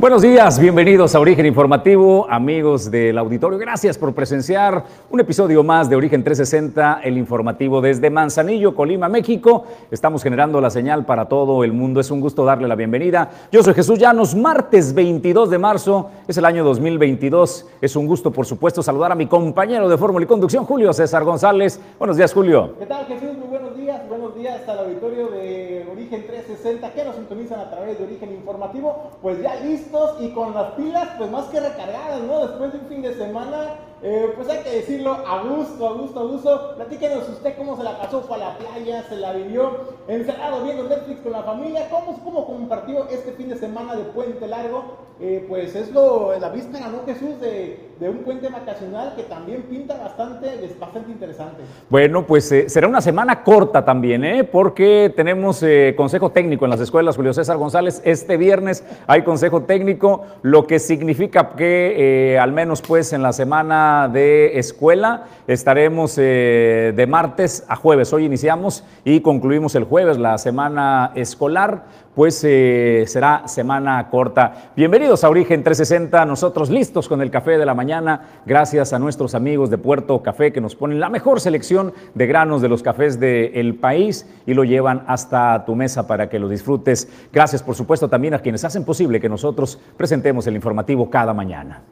Buenos días, bienvenidos a Origen Informativo, amigos del auditorio. Gracias por presenciar un episodio más de Origen 360, el informativo desde Manzanillo, Colima, México. Estamos generando la señal para todo el mundo. Es un gusto darle la bienvenida. Yo soy Jesús Llanos, martes 22 de marzo, es el año 2022. Es un gusto, por supuesto, saludar a mi compañero de Fórmula y Conducción, Julio César González. Buenos días, Julio. ¿Qué tal, Jesús? Muy buenos días. Buenos días al auditorio de Origen 360 que nos sintonizan a través de Origen Informativo. Pues ya listo y con las pilas pues más que recargadas, ¿no? Después de un fin de semana eh, pues hay que decirlo, a gusto, a gusto, a gusto. Platíquenos usted cómo se la pasó, fue a la playa, se la vivió, encerrado viendo Netflix con la familia, cómo, cómo compartió este fin de semana de puente largo. Eh, pues es lo, la víspera, ¿no, Jesús? De, de, un puente vacacional que también pinta bastante, es bastante interesante. Bueno, pues eh, será una semana corta también, ¿eh? Porque tenemos consejo técnico en las escuelas, Julio César González. Este viernes hay consejo técnico, lo que significa que al menos pues en la semana de escuela. Estaremos eh, de martes a jueves. Hoy iniciamos y concluimos el jueves la semana escolar, pues eh, será semana corta. Bienvenidos a Origen 360, nosotros listos con el café de la mañana, gracias a nuestros amigos de Puerto Café que nos ponen la mejor selección de granos de los cafés del país y lo llevan hasta tu mesa para que lo disfrutes. Gracias, por supuesto, también a quienes hacen posible que nosotros presentemos el informativo cada mañana.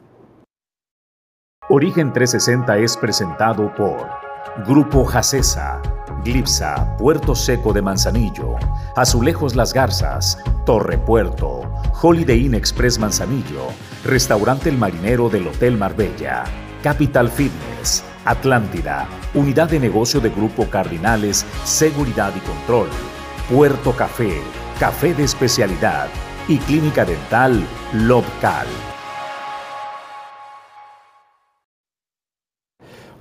Origen 360 es presentado por Grupo Jacesa, Glipsa, Puerto Seco de Manzanillo, Azulejos Las Garzas, Torre Puerto, Holiday Inn Express Manzanillo, Restaurante El Marinero del Hotel Marbella, Capital Fitness, Atlántida, Unidad de Negocio de Grupo Cardinales, Seguridad y Control, Puerto Café, Café de Especialidad y Clínica Dental Lobcal.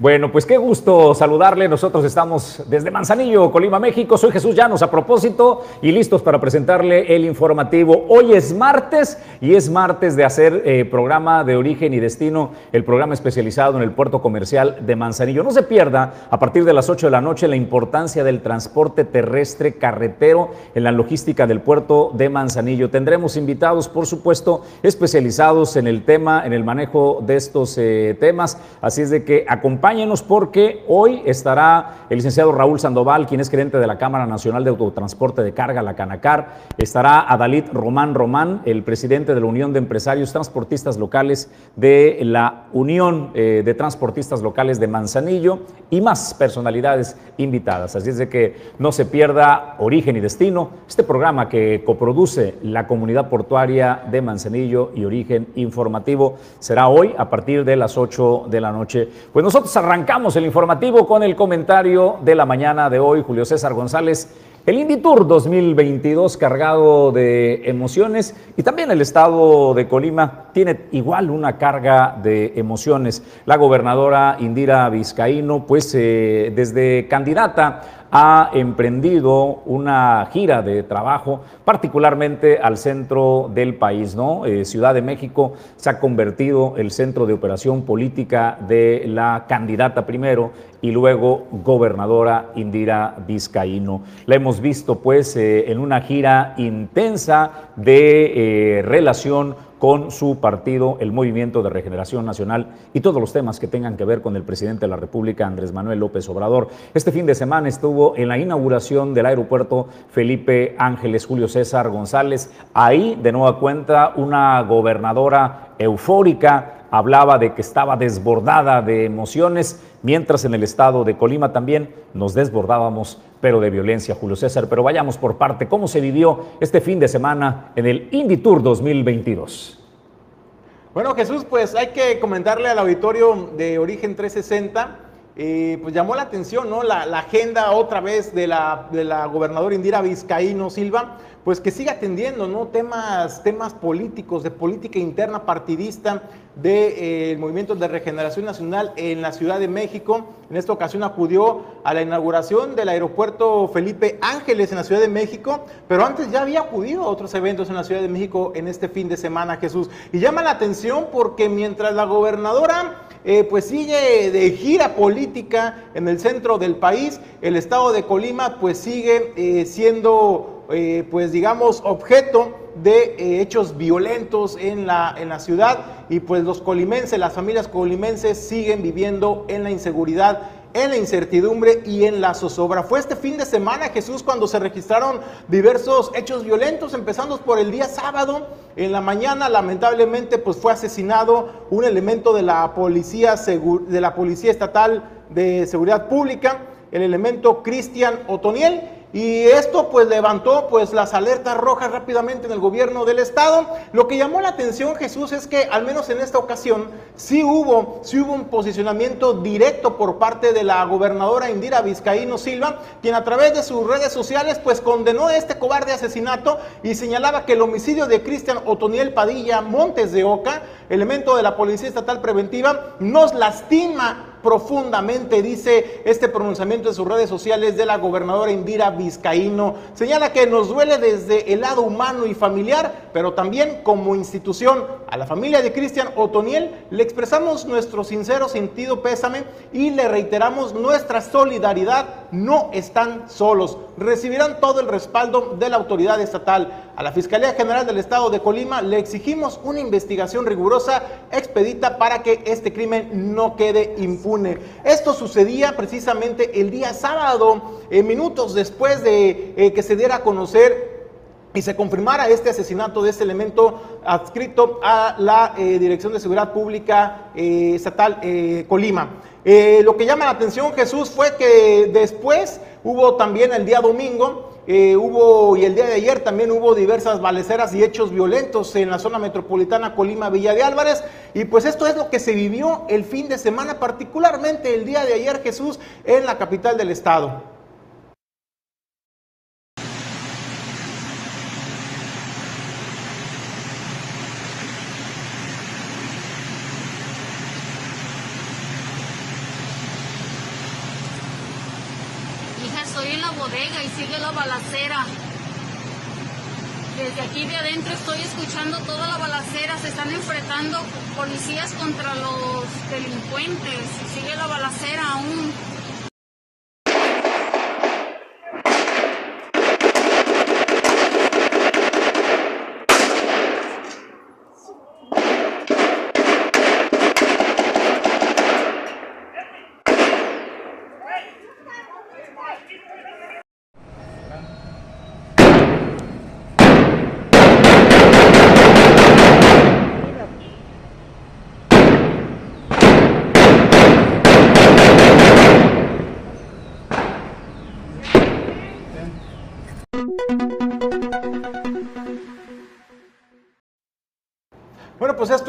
Bueno, pues qué gusto saludarle. Nosotros estamos desde Manzanillo, Colima, México. Soy Jesús Llanos a propósito y listos para presentarle el informativo. Hoy es martes y es martes de hacer eh, programa de origen y destino, el programa especializado en el puerto comercial de Manzanillo. No se pierda a partir de las 8 de la noche la importancia del transporte terrestre carretero en la logística del puerto de Manzanillo. Tendremos invitados, por supuesto, especializados en el tema, en el manejo de estos eh, temas. Así es de que acompañen acompáñenos porque hoy estará el licenciado Raúl Sandoval, quien es gerente de la Cámara Nacional de Autotransporte de Carga, la Canacar. Estará Adalit Román Román, el presidente de la Unión de Empresarios Transportistas Locales de la Unión eh, de Transportistas Locales de Manzanillo y más personalidades invitadas. Así es de que no se pierda Origen y Destino, este programa que coproduce la comunidad portuaria de Manzanillo y Origen Informativo será hoy a partir de las 8 de la noche. Pues nosotros arrancamos el informativo con el comentario de la mañana de hoy, Julio César González. El Inditour 2022 cargado de emociones y también el estado de Colima tiene igual una carga de emociones. La gobernadora Indira Vizcaíno, pues eh, desde candidata ha emprendido una gira de trabajo, particularmente al centro del país, ¿no? Eh, Ciudad de México se ha convertido el centro de operación política de la candidata primero y luego gobernadora Indira Vizcaíno. La hemos visto pues eh, en una gira intensa de eh, relación con su partido, el Movimiento de Regeneración Nacional y todos los temas que tengan que ver con el presidente de la República, Andrés Manuel López Obrador. Este fin de semana estuvo en la inauguración del aeropuerto Felipe Ángeles Julio César González. Ahí, de nueva cuenta, una gobernadora eufórica hablaba de que estaba desbordada de emociones, mientras en el estado de Colima también nos desbordábamos, pero de violencia, Julio César. Pero vayamos por parte, ¿cómo se vivió este fin de semana en el Indy Tour 2022? Bueno, Jesús, pues hay que comentarle al auditorio de Origen 360. Eh, pues llamó la atención, ¿no? La, agenda otra vez de la, de la gobernadora Indira Vizcaíno Silva, pues que siga atendiendo, ¿no? Temas, temas políticos, de política interna partidista del de, eh, Movimiento de Regeneración Nacional en la Ciudad de México. En esta ocasión acudió a la inauguración del aeropuerto Felipe Ángeles en la Ciudad de México, pero antes ya había acudido a otros eventos en la Ciudad de México en este fin de semana, Jesús. Y llama la atención porque mientras la gobernadora eh, pues sigue de gira política en el centro del país, el estado de Colima pues sigue eh, siendo, eh, pues digamos, objeto de hechos violentos en la, en la ciudad. Y pues los colimenses, las familias colimenses siguen viviendo en la inseguridad en la incertidumbre y en la zozobra. Fue este fin de semana, Jesús, cuando se registraron diversos hechos violentos, empezando por el día sábado. En la mañana, lamentablemente, pues fue asesinado un elemento de la policía, de la policía estatal de seguridad pública, el elemento Cristian Otoniel y esto pues levantó pues las alertas rojas rápidamente en el gobierno del estado. Lo que llamó la atención Jesús es que al menos en esta ocasión sí hubo, sí hubo un posicionamiento directo por parte de la gobernadora Indira Vizcaíno Silva, quien a través de sus redes sociales pues condenó este cobarde asesinato y señalaba que el homicidio de Cristian Otoniel Padilla Montes de Oca, elemento de la Policía Estatal Preventiva, nos lastima profundamente, dice este pronunciamiento en sus redes sociales de la gobernadora Indira Vizcaíno. Señala que nos duele desde el lado humano y familiar, pero también como institución. A la familia de Cristian Otoniel le expresamos nuestro sincero sentido pésame y le reiteramos nuestra solidaridad. No están solos. Recibirán todo el respaldo de la autoridad estatal. A la Fiscalía General del Estado de Colima le exigimos una investigación rigurosa, expedita, para que este crimen no quede impune. Esto sucedía precisamente el día sábado, eh, minutos después de eh, que se diera a conocer y se confirmara este asesinato de este elemento adscrito a la eh, Dirección de Seguridad Pública Estatal Colima. lo que llama la atención, Jesús, fue que después hubo también el día domingo eh, hubo, y el día de ayer también hubo diversas baleceras y hechos violentos en la zona metropolitana Colima Villa de Álvarez. Y pues esto es lo que se vivió el fin de semana, particularmente el día de ayer, Jesús, en la capital del estado. Sigue la balacera. Desde aquí de adentro estoy escuchando toda la balacera, se están enfrentando policías contra los delincuentes, sigue la balacera aún.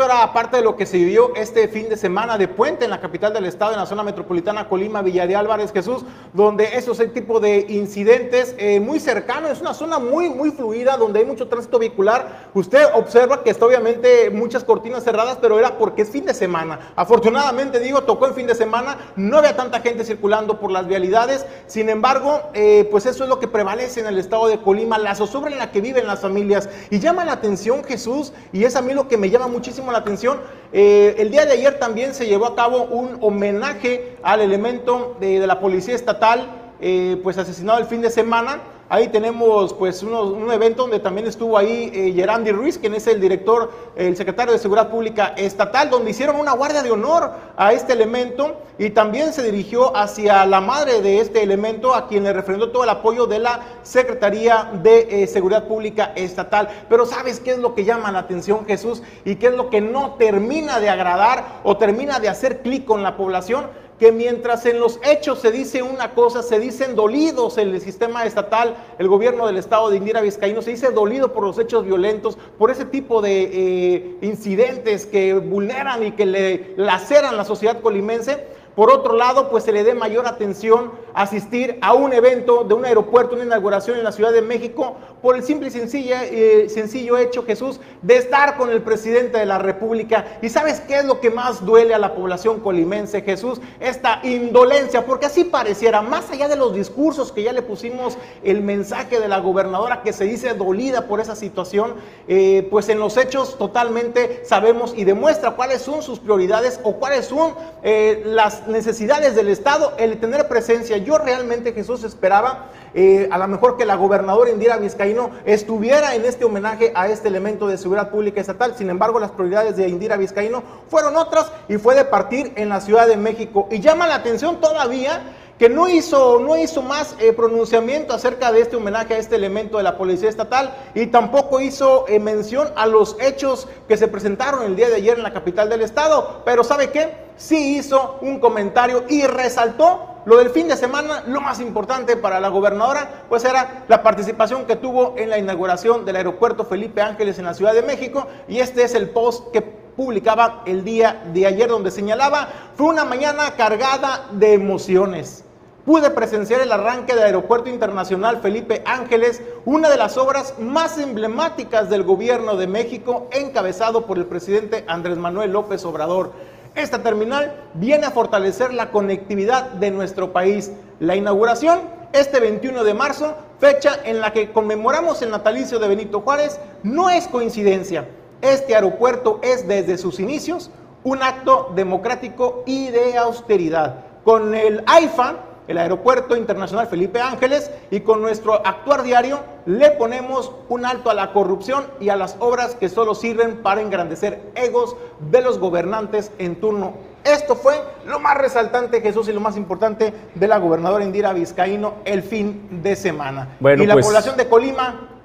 Bueno, pues esto era parte de lo que se vivió este fin de semana de puente en la capital del estado, en la zona metropolitana Colima, Villa de Álvarez, Jesús, donde esos tipo de incidentes eh, muy cercanos, es una zona muy, muy fluida, donde hay mucho tránsito vehicular. Usted observa que está obviamente muchas cortinas cerradas, pero era porque es fin de semana. Afortunadamente, digo, tocó en fin de semana, no había tanta gente circulando por las vialidades, sin embargo, eh, pues eso es lo que prevalece en el estado de Colima, la zozobra en la que viven las familias. Y llama la atención, Jesús, y es a mí lo que me llama muchísimo la atención. Eh, el día de ayer también se llevó a cabo un homenaje al elemento de, la Policía Estatal, eh, pues asesinado el fin de semana. Ahí tenemos pues un evento donde también estuvo ahí eh, Gerandi Ruiz, quien es el director, el secretario de Seguridad Pública Estatal, donde hicieron una guardia de honor a este elemento y también se dirigió hacia la madre de este elemento, a quien le refrendó todo el apoyo de la Secretaría de eh, Seguridad Pública Estatal. Pero ¿sabes qué es lo que llama la atención Jesús y qué es lo que no termina de agradar o termina de hacer clic con la población? Que mientras en los hechos se dice una cosa, se dicen dolidos en el sistema estatal, el gobierno del estado de Indira Vizcaíno se dice dolido por los hechos violentos, por ese tipo de eh, incidentes que vulneran y que le laceran la sociedad colimense, Por otro lado, pues se le dé mayor atención a asistir a un evento de un aeropuerto, una inauguración en la Ciudad de México, por el simple y eh, sencillo hecho, Jesús, de estar con el presidente de la República. ¿Y sabes qué es lo que más duele a la población colimense, Jesús? Esta indolencia, porque así pareciera, más allá de los discursos que ya le pusimos el mensaje de la gobernadora que se dice dolida por esa situación, eh, pues en los hechos totalmente sabemos y demuestra cuáles son sus prioridades o cuáles son eh, las necesidades del Estado, el tener presencia. Yo realmente, Jesús, esperaba eh, a lo mejor que la gobernadora Indira Vizcaíno estuviera en este homenaje a este elemento de seguridad pública estatal. Sin embargo, las prioridades de Indira Vizcaíno fueron otras y fue de partir en la Ciudad de México. Y llama la atención todavía que no hizo, no hizo más eh, pronunciamiento acerca de este homenaje a este elemento de la Policía Estatal y tampoco hizo eh, mención a los hechos que se presentaron el día de ayer en la capital del estado. Pero ¿sabe qué? Sí hizo un comentario y resaltó lo del fin de semana, lo más importante para la gobernadora, pues era la participación que tuvo en la inauguración del aeropuerto Felipe Ángeles en la Ciudad de México y este es el post que publicaba el día de ayer donde señalaba, fue una mañana cargada de emociones pude presenciar el arranque del Aeropuerto Internacional Felipe Ángeles, una de las obras más emblemáticas del gobierno de México, encabezado por el presidente Andrés Manuel López Obrador. Esta terminal viene a fortalecer la conectividad de nuestro país. La inauguración, este 21 de marzo, fecha en la que conmemoramos el natalicio de Benito Juárez, no es coincidencia. Este aeropuerto es desde sus inicios un acto democrático y de austeridad. Con el AIFA, el Aeropuerto Internacional Felipe Ángeles y con nuestro actuar diario le ponemos un alto a la corrupción y a las obras que solo sirven para engrandecer egos de los gobernantes en turno. Esto fue lo más resaltante, Jesús, y lo más importante de la gobernadora Indira Vizcaíno el fin de semana. y la pues, población de Colima,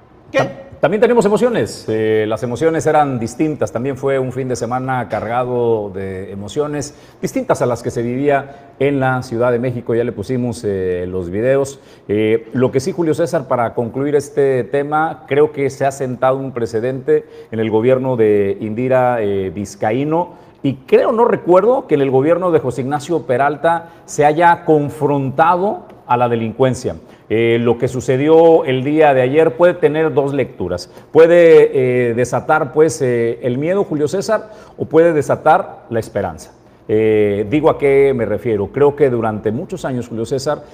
También tenemos emociones. Eh, las emociones eran distintas. También fue un fin de semana cargado de emociones distintas a las que se vivía en la Ciudad de México. Ya le pusimos eh, los videos. Eh, lo que sí, Julio César, para concluir este tema, creo que se ha sentado un precedente en el gobierno de Indira Vizcaíno. Y creo, no recuerdo, que en el gobierno de José Ignacio Peralta se haya confrontado a la delincuencia. Eh, lo que sucedió el día de ayer puede tener dos lecturas. Puede eh, desatar pues eh, el miedo, Julio César, o puede desatar la esperanza. digo a qué me refiero. Creo que durante muchos años, Julio César,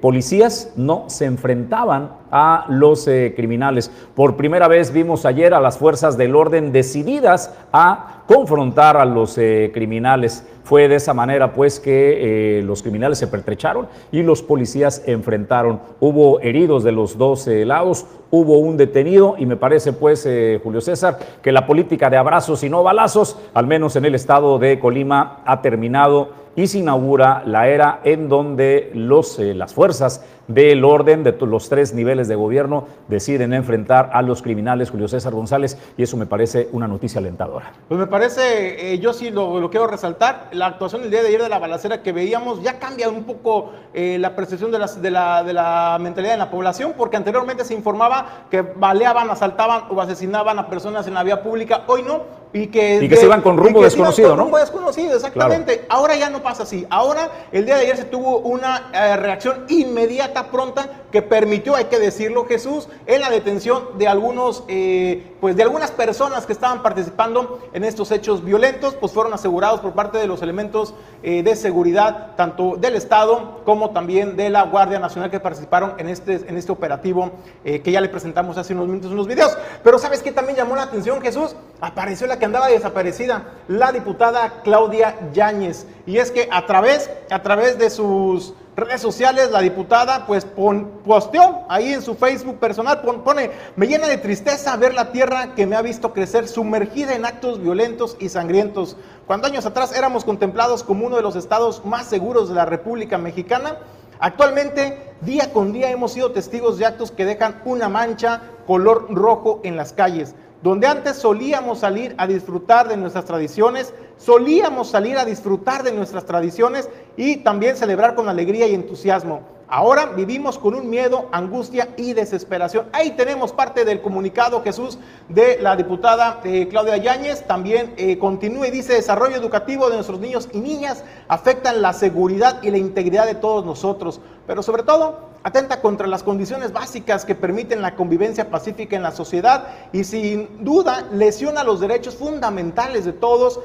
policías no se enfrentaban a los criminales. Por primera vez vimos ayer a las fuerzas del orden decididas a confrontar a los criminales. Fue de esa manera pues que eh, los criminales se pertrecharon y los policías enfrentaron. Hubo heridos de los dos lados, hubo un detenido y me parece pues, eh, Julio César, que la política de abrazos y no balazos, al menos en el estado de Colima, ha terminado y se inaugura la era en donde los, eh, las fuerzas del orden de los tres niveles de gobierno deciden enfrentar a los criminales Julio César González y eso me parece una noticia alentadora. Pues me parece, eh, yo sí lo, quiero resaltar, la actuación del día de ayer de la balacera que veíamos ya cambia un poco la percepción de, de, la, de la mentalidad de la población porque anteriormente se informaba que baleaban, asaltaban o asesinaban a personas en la vía pública, hoy no, y que, y que se iban con rumbo desconocido, con Rumbo desconocido, exactamente. Ahora ya no pasa así. Ahora, el día de ayer se tuvo una eh, reacción inmediata, pronta, que permitió, hay que decirlo, Jesús, en la detención de algunos, eh, pues de algunas personas que estaban participando en estos hechos violentos, pues fueron asegurados por parte de los elementos eh, de seguridad, tanto del Estado como también de la Guardia Nacional que participaron en este, en este operativo que ya le presentamos hace unos minutos en los videos. Pero ¿sabes qué también llamó la atención, Jesús? Apareció la que andaba desaparecida, la diputada Claudia Yáñez. Y es que a través, a través de sus redes sociales, la diputada pues posteó ahí en su Facebook personal, pone, me llena de tristeza ver la tierra que me ha visto crecer sumergida en actos violentos y sangrientos. Cuando años atrás éramos contemplados como uno de los estados más seguros de la República Mexicana, actualmente día con día hemos sido testigos de actos que dejan una mancha color rojo en las calles donde antes solíamos salir a disfrutar de nuestras tradiciones, solíamos salir a disfrutar de nuestras tradiciones y también celebrar con alegría y entusiasmo. Ahora vivimos con un miedo, angustia y desesperación. Ahí tenemos parte del comunicado, Jesús, de la diputada eh, Claudia Yáñez. También eh, continúa y dice, desarrollo educativo de nuestros niños y niñas afectan la seguridad y la integridad de todos nosotros. Pero sobre todo, atenta contra las condiciones básicas que permiten la convivencia pacífica en la sociedad y sin duda lesiona los derechos fundamentales de todos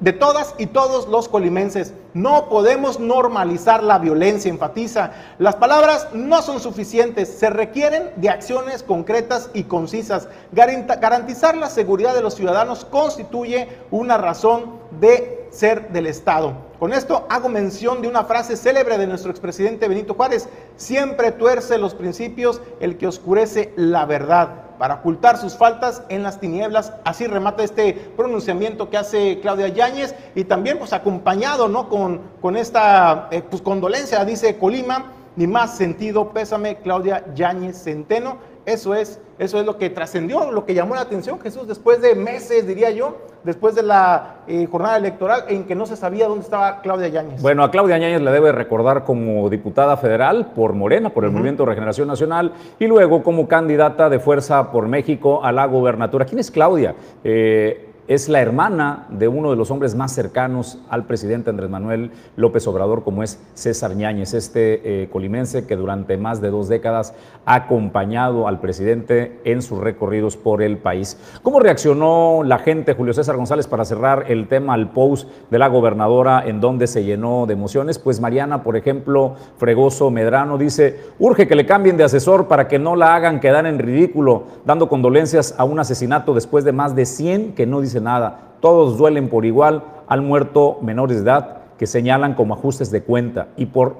de todas y todos los colimenses. No podemos normalizar la violencia, enfatiza. Las palabras no son suficientes, se requieren de acciones concretas y concisas. Garantizar la seguridad de los ciudadanos constituye una razón de ser del Estado. Con esto hago mención de una frase célebre de nuestro expresidente Benito Juárez, siempre tuerce los principios el que oscurece la verdad para ocultar sus faltas en las tinieblas. Así remata este pronunciamiento que hace Claudia Yáñez y también pues acompañado ¿no? con, con esta eh, pues, condolencia, dice Colima, ni más sentido, pésame Claudia Yáñez Centeno. Eso es, eso es lo que trascendió, lo que llamó la atención Jesús después de meses, diría yo, después de la eh, jornada electoral en que no se sabía dónde estaba Claudia Yáñez. Bueno, a Claudia Yáñez le debe recordar como diputada federal por Morena, por el Movimiento de Regeneración Nacional, y luego como candidata de Fuerza por México a la gobernatura. ¿Quién es Claudia? Eh, es la hermana de uno de los hombres más cercanos al presidente Andrés Manuel López Obrador, como es César Ñáñez, este eh, colimense que durante más de dos décadas ha acompañado al presidente en sus recorridos por el país. ¿Cómo reaccionó la gente, Julio César González, para cerrar el tema al post de la gobernadora en donde se llenó de emociones? Pues Mariana, por ejemplo, Fregoso Medrano dice, urge que le cambien de asesor para que no la hagan quedar en ridículo, dando condolencias a un asesinato después de más de 100 que no dice nada. Todos duelen por igual al muerto menores de edad que señalan como ajustes de cuenta y por,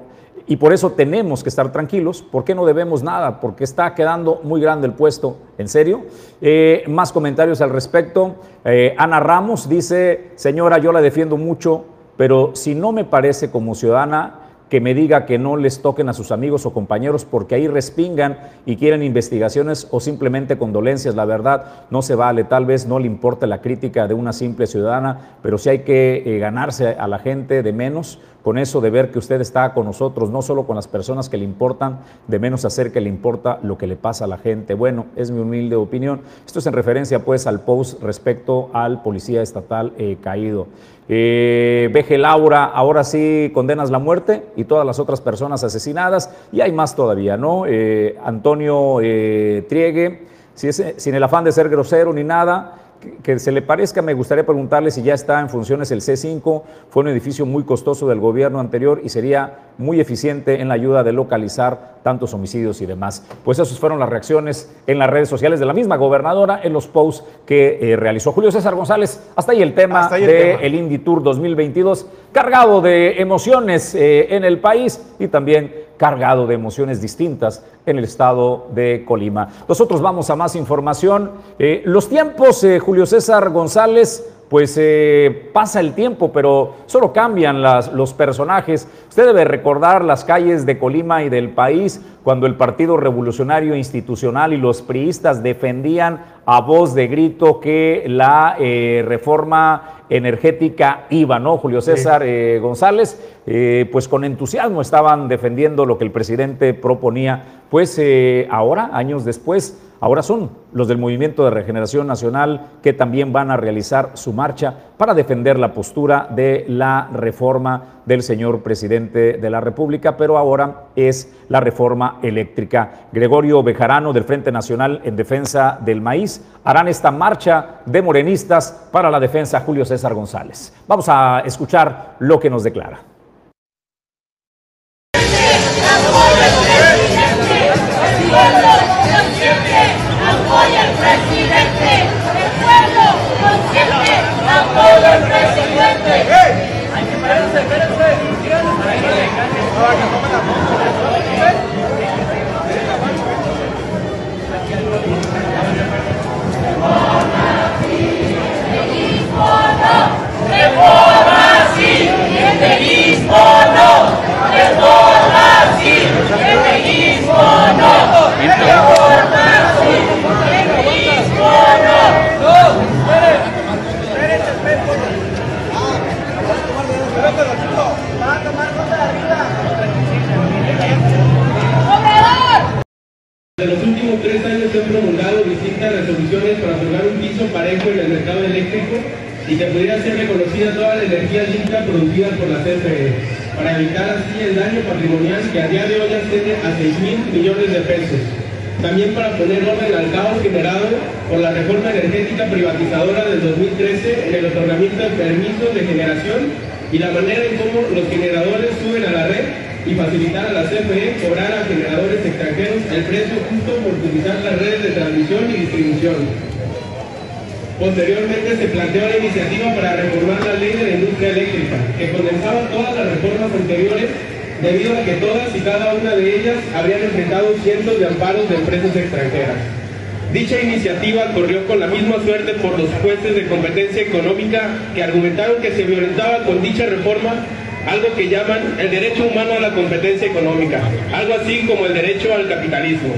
y por eso tenemos que estar tranquilos. ¿Por qué no debemos nada? Porque está quedando muy grande el puesto. ¿En serio? Eh, más comentarios al respecto. Eh, Ana Ramos dice, señora, yo la defiendo mucho, pero si no me parece como ciudadana, que me diga que no les toquen a sus amigos o compañeros porque ahí respingan y quieren investigaciones o simplemente condolencias. La verdad no se vale, tal vez no le importa la crítica de una simple ciudadana, pero sí hay que eh, ganarse a la gente de menos con eso de ver que usted está con nosotros, no solo con las personas que le importan, de menos hacer que le importa lo que le pasa a la gente. Bueno, es mi humilde opinión. Esto es en referencia pues al post respecto al policía estatal eh, caído. Eh, Laura, ahora sí condenas la muerte y todas las otras personas asesinadas, y hay más todavía, ¿no? Eh, Antonio eh, Triegue, sin el afán de ser grosero ni nada, que se le parezca, me gustaría preguntarle si ya está en funciones el C5. Fue un edificio muy costoso del gobierno anterior y sería muy eficiente en la ayuda de localizar tantos homicidios y demás. Pues esas fueron las reacciones en las redes sociales de la misma gobernadora en los posts que eh, realizó Julio César González. Hasta ahí el tema del de Indy Tour 2022, cargado de emociones eh, en el país y también cargado de emociones distintas en el estado de Colima. Nosotros vamos a más información. Eh, los tiempos, eh, Julio César González, pues eh, pasa el tiempo, pero solo cambian las, los personajes. Usted debe recordar las calles de Colima y del país cuando el Partido Revolucionario Institucional y los priistas defendían a voz de grito que la reforma energética iba, ¿no? Julio César eh, González, eh, pues con entusiasmo estaban defendiendo lo que el presidente proponía. Pues eh, ahora, años después, ahora son los del Movimiento de Regeneración Nacional que también van a realizar su marcha para defender la postura de la reforma del señor presidente de la República, pero ahora es la reforma eléctrica. Gregorio Bejarano del Frente Nacional en Defensa del Maíz harán esta marcha de morenistas para la defensa Julio César González. Vamos a escuchar lo que nos declara. Amen. Distintas resoluciones para otorgar un piso parejo en el mercado eléctrico y que pudiera ser reconocida toda la energía limpia producida por la CFE, para evitar así el daño patrimonial que a día de hoy asciende a 6 mil millones de pesos. También para poner orden al caos generado por la reforma energética privatizadora del 2013 en el otorgamiento de permisos de generación y la manera en cómo los generadores suben a la red y facilitar a la CFE cobrar a generadores extranjeros el precio justo por utilizar las redes de transmisión y distribución. Posteriormente se planteó la iniciativa para reformar la ley de la industria eléctrica, que condensaba todas las reformas anteriores debido a que todas y cada una de ellas habrían enfrentado cientos de amparos de empresas extranjeras. Dicha iniciativa corrió con la misma suerte por los jueces de competencia económica que argumentaron que se violentaba con dicha reforma algo que llaman el derecho humano a la competencia económica, algo así como el derecho al capitalismo.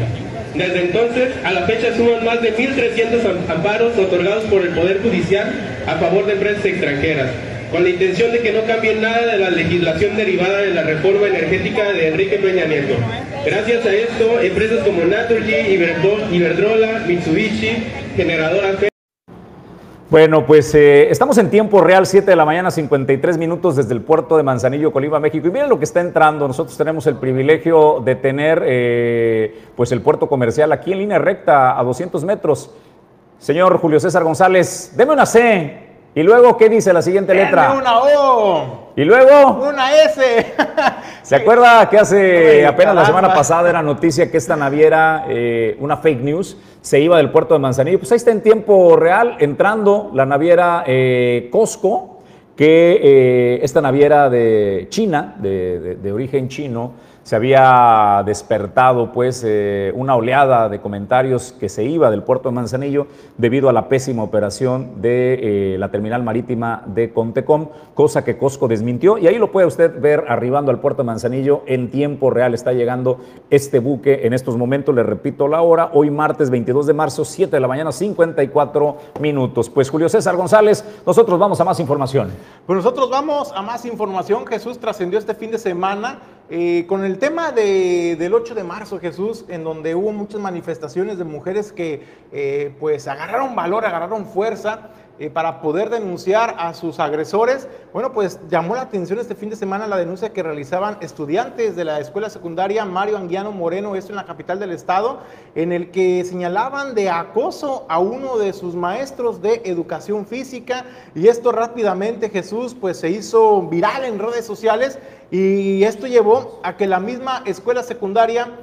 Desde entonces, a la fecha suman más de 1.300 amparos otorgados por el Poder Judicial a favor de empresas extranjeras, con la intención de que no cambie nada de la legislación derivada de la reforma energética de Enrique Peña Nieto. Gracias a esto, empresas como Naturgy, Iberdrola, Mitsubishi, Generadora bueno, pues eh, estamos en tiempo real, 7 de la mañana, 53 minutos desde el puerto de Manzanillo, Colima, México. Y miren lo que está entrando. Nosotros tenemos el privilegio de tener eh, pues el puerto comercial aquí en línea recta a 200 metros. Señor Julio César González, deme una C. Y luego, ¿qué dice la siguiente letra? una O. Y luego. Una S. ¿Se acuerda que hace apenas la semana pasada era noticia que esta naviera, eh, una fake news, se iba del puerto de Manzanillo? Pues ahí está en tiempo real entrando la naviera eh, Costco, que eh, esta naviera de China, de origen chino, se había despertado pues eh, una oleada de comentarios que se iba del puerto de Manzanillo debido a la pésima operación de eh, la terminal marítima de Contecom, cosa que Costco desmintió y ahí lo puede usted ver arribando al puerto de Manzanillo en tiempo real está llegando este buque en estos momentos, le repito la hora, hoy martes 22 de marzo, 7 de la mañana, 54 minutos. Pues Julio César González, nosotros vamos a más información. Pues nosotros vamos a más información, Jesús trascendió este fin de semana eh, con el tema del 8 de marzo, Jesús, en donde hubo muchas manifestaciones de mujeres que eh, pues agarraron valor, agarraron fuerza eh, para poder denunciar a sus agresores. Bueno, pues llamó la atención este fin de semana la denuncia que realizaban estudiantes de la escuela secundaria Mario Anguiano Moreno, esto en la capital del estado, en el que señalaban de acoso a uno de sus maestros de educación física y esto rápidamente Jesús pues se hizo viral en redes sociales y esto llevó a que la misma escuela secundaria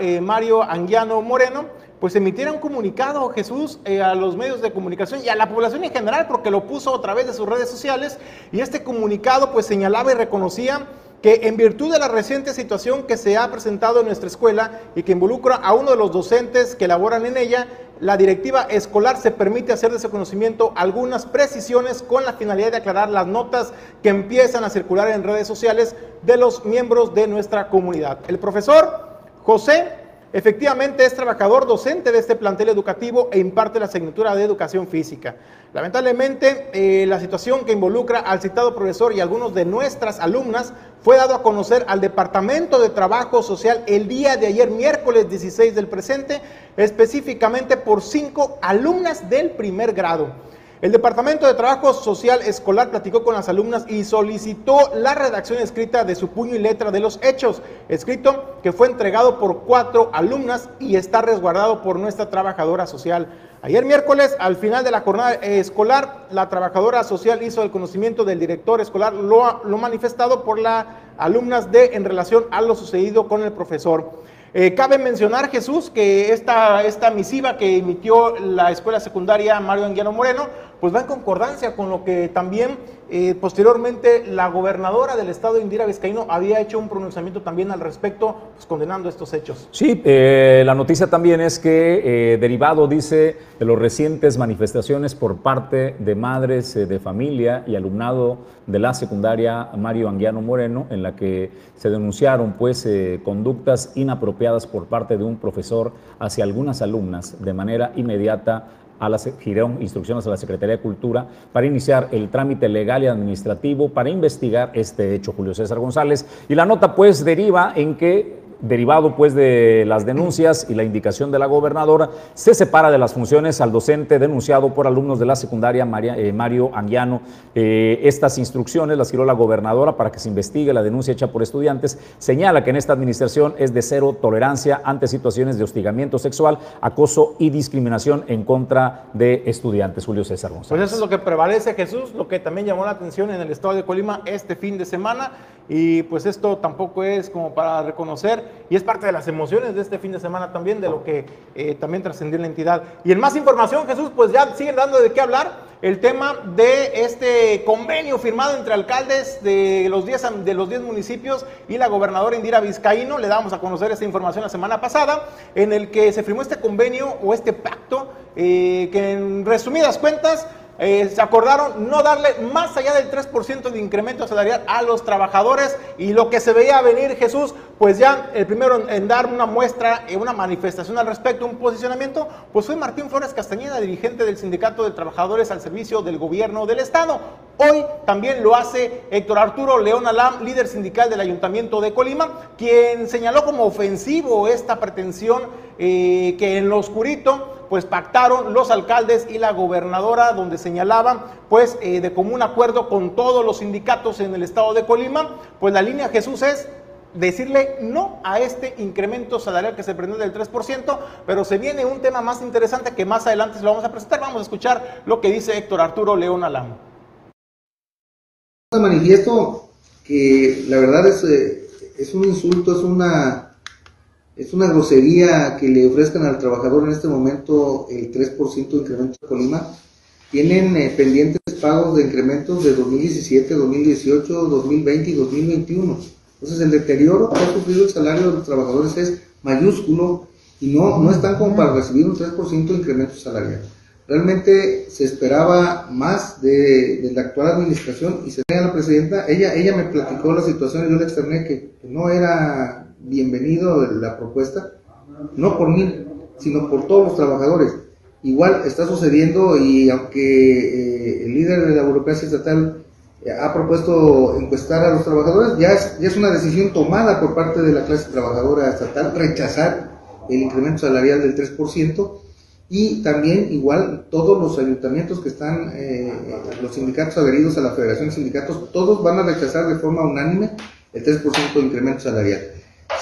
eh, Mario Anguiano Moreno pues emitiera un comunicado Jesús eh, a los medios de comunicación y a la población en general porque lo puso a través de sus redes sociales y este comunicado pues señalaba y reconocía que en virtud de la reciente situación que se ha presentado en nuestra escuela y que involucra a uno de los docentes que laboran en ella, la directiva escolar se permite hacer de ese conocimiento algunas precisiones con la finalidad de aclarar las notas que empiezan a circular en redes sociales de los miembros de nuestra comunidad. El profesor José Efectivamente es trabajador docente de este plantel educativo e imparte la asignatura de educación física. Lamentablemente, eh, la situación que involucra al citado profesor y algunos de nuestras alumnas fue dado a conocer al Departamento de Trabajo Social el día de ayer, miércoles 16 del presente, específicamente por cinco alumnas del primer grado. El Departamento de Trabajo Social Escolar platicó con las alumnas y solicitó la redacción escrita de su puño y letra de los hechos, escrito que fue entregado por cuatro alumnas y está resguardado por nuestra trabajadora social. Ayer miércoles, al final de la jornada escolar, la trabajadora social hizo el conocimiento del director escolar lo, lo manifestado por las alumnas de en relación a lo sucedido con el profesor. Eh, cabe mencionar, Jesús, que esta, esta misiva que emitió la escuela secundaria Mario Anguiano Moreno, pues va en concordancia con lo que también eh, posteriormente la gobernadora del estado, Indira Vizcaíno, había hecho un pronunciamiento también al respecto, pues, condenando estos hechos. Sí, eh, la noticia también es que, derivado, dice, de las recientes manifestaciones por parte de madres de familia y alumnado de la secundaria Mario Anguiano Moreno, en la que se denunciaron pues conductas inapropiadas por parte de un profesor hacia algunas alumnas de manera inmediata a la, girón instrucciones a la Secretaría de Cultura para iniciar el trámite legal y administrativo para investigar este hecho, Julio César González. Y la nota pues deriva en que derivado pues de las denuncias y la indicación de la gobernadora, se separa de las funciones al docente denunciado por alumnos de la secundaria eh, Mario Anguiano. Eh, estas instrucciones las giró la gobernadora para que se investigue la denuncia hecha por estudiantes. Señala que en esta administración es de cero tolerancia ante situaciones de hostigamiento sexual, acoso y discriminación en contra de estudiantes. Julio César González. Pues eso es lo que prevalece, Jesús, lo que también llamó la atención en el estado de Colima este fin de semana y pues esto tampoco es como para reconocer y es parte de las emociones de este fin de semana también, de lo que eh, también trascendió la entidad. Y en más información, Jesús, pues ya siguen dando de qué hablar el tema de este convenio firmado entre alcaldes de los 10 de los 10 municipios y la gobernadora Indira Vizcaíno. Le damos a conocer esta información la semana pasada, en el que se firmó este convenio o este pacto, eh, que en resumidas cuentas eh, se acordaron no darle más allá del 3% de incremento salarial a los trabajadores y lo que se veía venir Jesús, pues ya el primero en, dar una muestra, una manifestación al respecto, un posicionamiento, pues fue Martín Flores Castañeda, dirigente del Sindicato de Trabajadores al Servicio del Gobierno del Estado. Hoy también lo hace Héctor Arturo León Alam, líder sindical del Ayuntamiento de Colima, quien señaló como ofensivo esta pretensión eh, que en lo oscurito pues pactaron los alcaldes y la gobernadora, donde señalaban, pues eh, de común acuerdo con todos los sindicatos en el estado de Colima, pues la línea Jesús es decirle no a este incremento salarial que se prendió del 3%, pero se viene un tema más interesante que más adelante se lo vamos a presentar. Vamos a escuchar lo que dice Héctor Arturo León Alam. Manifiesto que la verdad es, eh, es un insulto, es una es una grosería que le ofrezcan al trabajador en este momento el 3% de incremento de Colima. Tienen eh, pendientes pagos de incrementos de 2017, 2018, 2020 y 2021. Entonces el deterioro que ha sufrido el salario de los trabajadores es mayúsculo y no, no están como para recibir un 3% de incremento salarial. Realmente se esperaba más de, de, la actual administración y se a la presidenta, ella, ella me platicó la situación y yo le externé que no era bienvenido la propuesta, no por mí, sino por todos los trabajadores. Igual está sucediendo y aunque eh, el líder de la burocracia estatal eh, ha propuesto encuestar a los trabajadores, ya es, ya es una decisión tomada por parte de la clase trabajadora estatal rechazar el incremento salarial del 3% y también igual todos los ayuntamientos que están, eh, los sindicatos adheridos a la Federación de Sindicatos, todos van a rechazar de forma unánime el 3% de incremento salarial.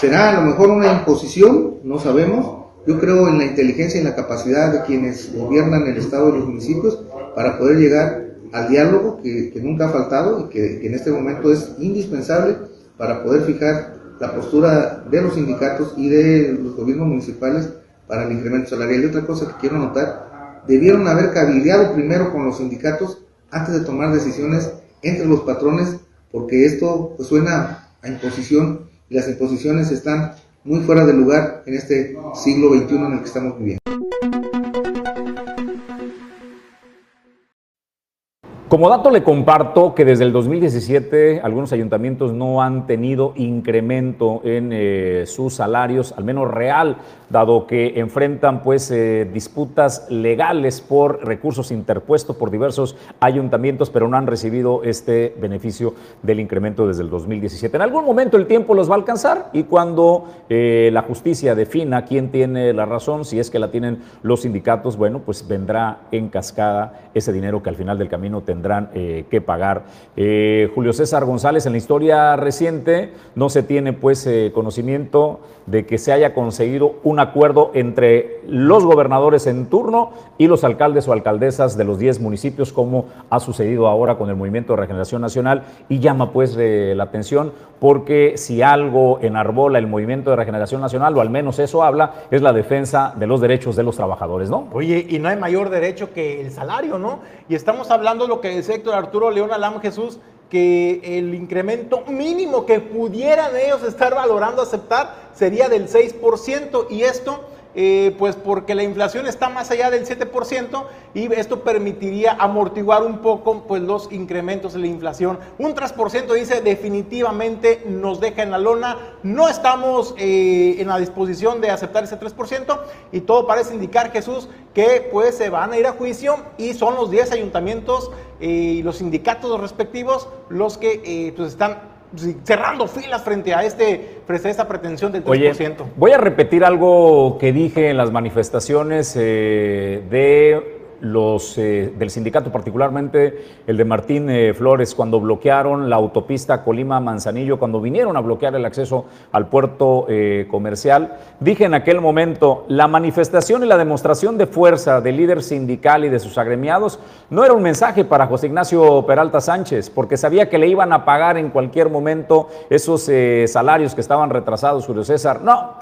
Será a lo mejor una imposición, no sabemos. Yo creo en la inteligencia y en la capacidad de quienes gobiernan el Estado y los municipios para poder llegar al diálogo que, nunca ha faltado y que, en este momento es indispensable para poder fijar la postura de los sindicatos y de los gobiernos municipales para el incremento salarial. Y otra cosa que quiero notar, debieron haber cabildeado primero con los sindicatos antes de tomar decisiones entre los patrones, porque esto suena a imposición las imposiciones están muy fuera de lugar en este siglo XXI en el que estamos viviendo. Como dato le comparto que desde el 2017 algunos ayuntamientos no han tenido incremento en eh, sus salarios, al menos real, dado que enfrentan pues eh, disputas legales por recursos interpuestos por diversos ayuntamientos, pero no han recibido este beneficio del incremento desde el 2017. En algún momento el tiempo los va a alcanzar y cuando eh, la justicia defina quién tiene la razón, si es que la tienen los sindicatos, bueno, pues vendrá en cascada ese dinero que al final del camino tendrá tendrán eh, que pagar. Julio César González, en la historia reciente no se tiene pues conocimiento de que se haya conseguido un acuerdo entre los gobernadores en turno y los alcaldes o alcaldesas de los 10 municipios, como ha sucedido ahora con el Movimiento de Regeneración Nacional, y llama pues la atención porque si algo enarbola el Movimiento de Regeneración Nacional, o al menos eso habla, es la defensa de los derechos de los trabajadores, ¿no? Oye, y no hay mayor derecho que el salario, ¿no? Y estamos hablando de lo que el sector Arturo León Alam Jesús, que el incremento mínimo que pudieran ellos estar valorando aceptar sería del 6% y esto eh, pues porque la inflación está más allá del 7% y esto permitiría amortiguar un poco pues los incrementos de la inflación. Un 3% dice definitivamente nos deja en la lona, no estamos eh, en la disposición de aceptar ese 3% y todo parece indicar Jesús que pues se van a ir a juicio y son los 10 ayuntamientos eh, y los sindicatos respectivos los que pues están cerrando filas frente a, este, frente a esta pretensión del 3%. Oye, voy a repetir algo que dije en las manifestaciones eh, de los eh, del sindicato, particularmente el de Martín eh, Flores, cuando bloquearon la autopista Colima-Manzanillo, cuando vinieron a bloquear el acceso al puerto eh, comercial, dije en aquel momento, la manifestación y la demostración de fuerza del líder sindical y de sus agremiados no era un mensaje para José Ignacio Peralta Sánchez, porque sabía que le iban a pagar en cualquier momento esos salarios que estaban retrasados, Julio César. No,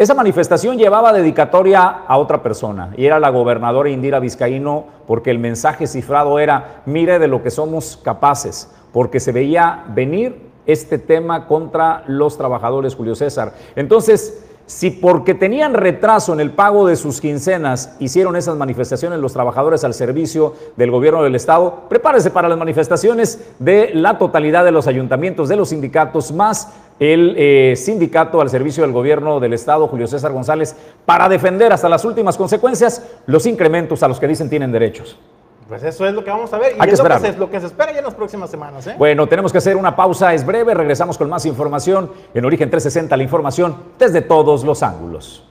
esa manifestación llevaba dedicatoria a otra persona y era la gobernadora Indira Vizcaíno porque el mensaje cifrado era, mire de lo que somos capaces, porque se veía venir este tema contra los trabajadores, Julio César. Entonces, si porque tenían retraso en el pago de sus quincenas hicieron esas manifestaciones los trabajadores al servicio del gobierno del Estado, prepárese para las manifestaciones de la totalidad de los ayuntamientos, de los sindicatos, más el eh, sindicato al servicio del gobierno del Estado, Julio César González, para defender hasta las últimas consecuencias los incrementos a los que dicen tienen derechos. Pues eso es lo que vamos a ver y es lo que, se, espera ya en las próximas semanas. ¿eh? Bueno, tenemos que hacer una pausa, es breve, regresamos con más información en Origen 360, la información desde todos los ángulos.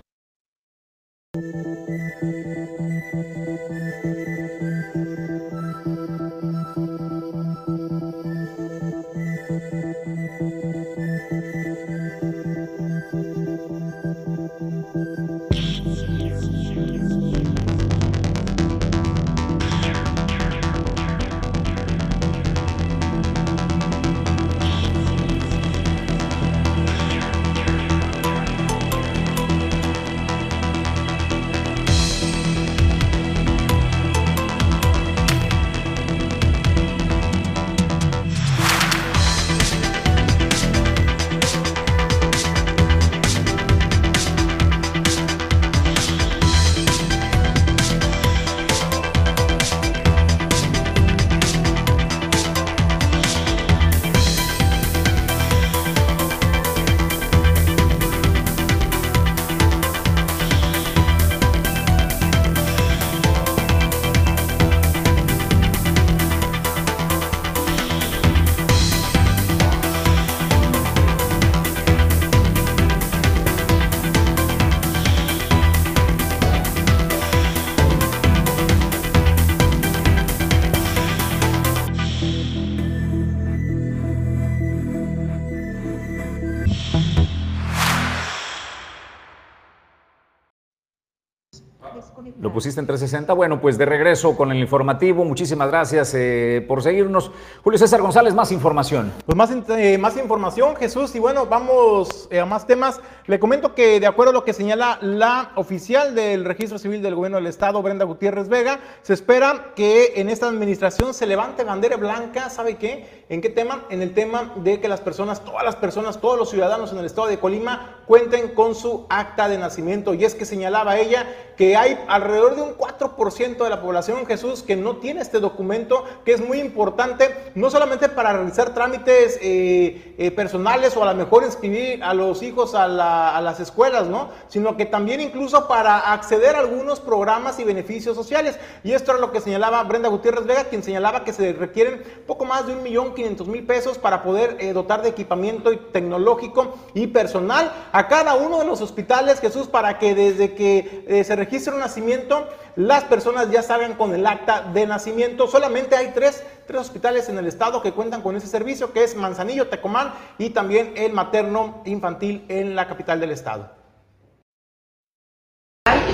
Pusiste en 360. Bueno, pues de regreso con el informativo. Muchísimas gracias eh, por seguirnos. Julio César González, más información. Pues más, eh, más información, Jesús. Y bueno, vamos eh, a más temas. Le comento que de acuerdo a lo que señala la oficial del Registro Civil del Gobierno del Estado, Brenda Gutiérrez Vega, se espera que en esta administración se levante bandera blanca. ¿Sabe qué? ¿En qué tema? En el tema de que las personas, todas las personas, todos los ciudadanos en el Estado de Colima cuenten con su acta de nacimiento. Y es que señalaba ella que hay alrededor de un 4% de la población, Jesús, que no tiene este documento, que es muy importante, no solamente para realizar trámites eh, eh, personales o a lo mejor inscribir a los hijos a, las escuelas, ¿no? Sino que también incluso para acceder a algunos programas y beneficios sociales. Y esto era lo que señalaba Brenda Gutiérrez Vega, quien señalaba que se requieren poco más de un millón quinientos mil pesos para poder eh, dotar de equipamiento tecnológico y personal a cada uno de los hospitales, Jesús, para que desde que se registre un nacimiento, las personas ya salgan con el acta de nacimiento. Solamente hay tres, tres hospitales en el estado que cuentan con ese servicio, que es Manzanillo, Tecomán y también el materno infantil en la capital del estado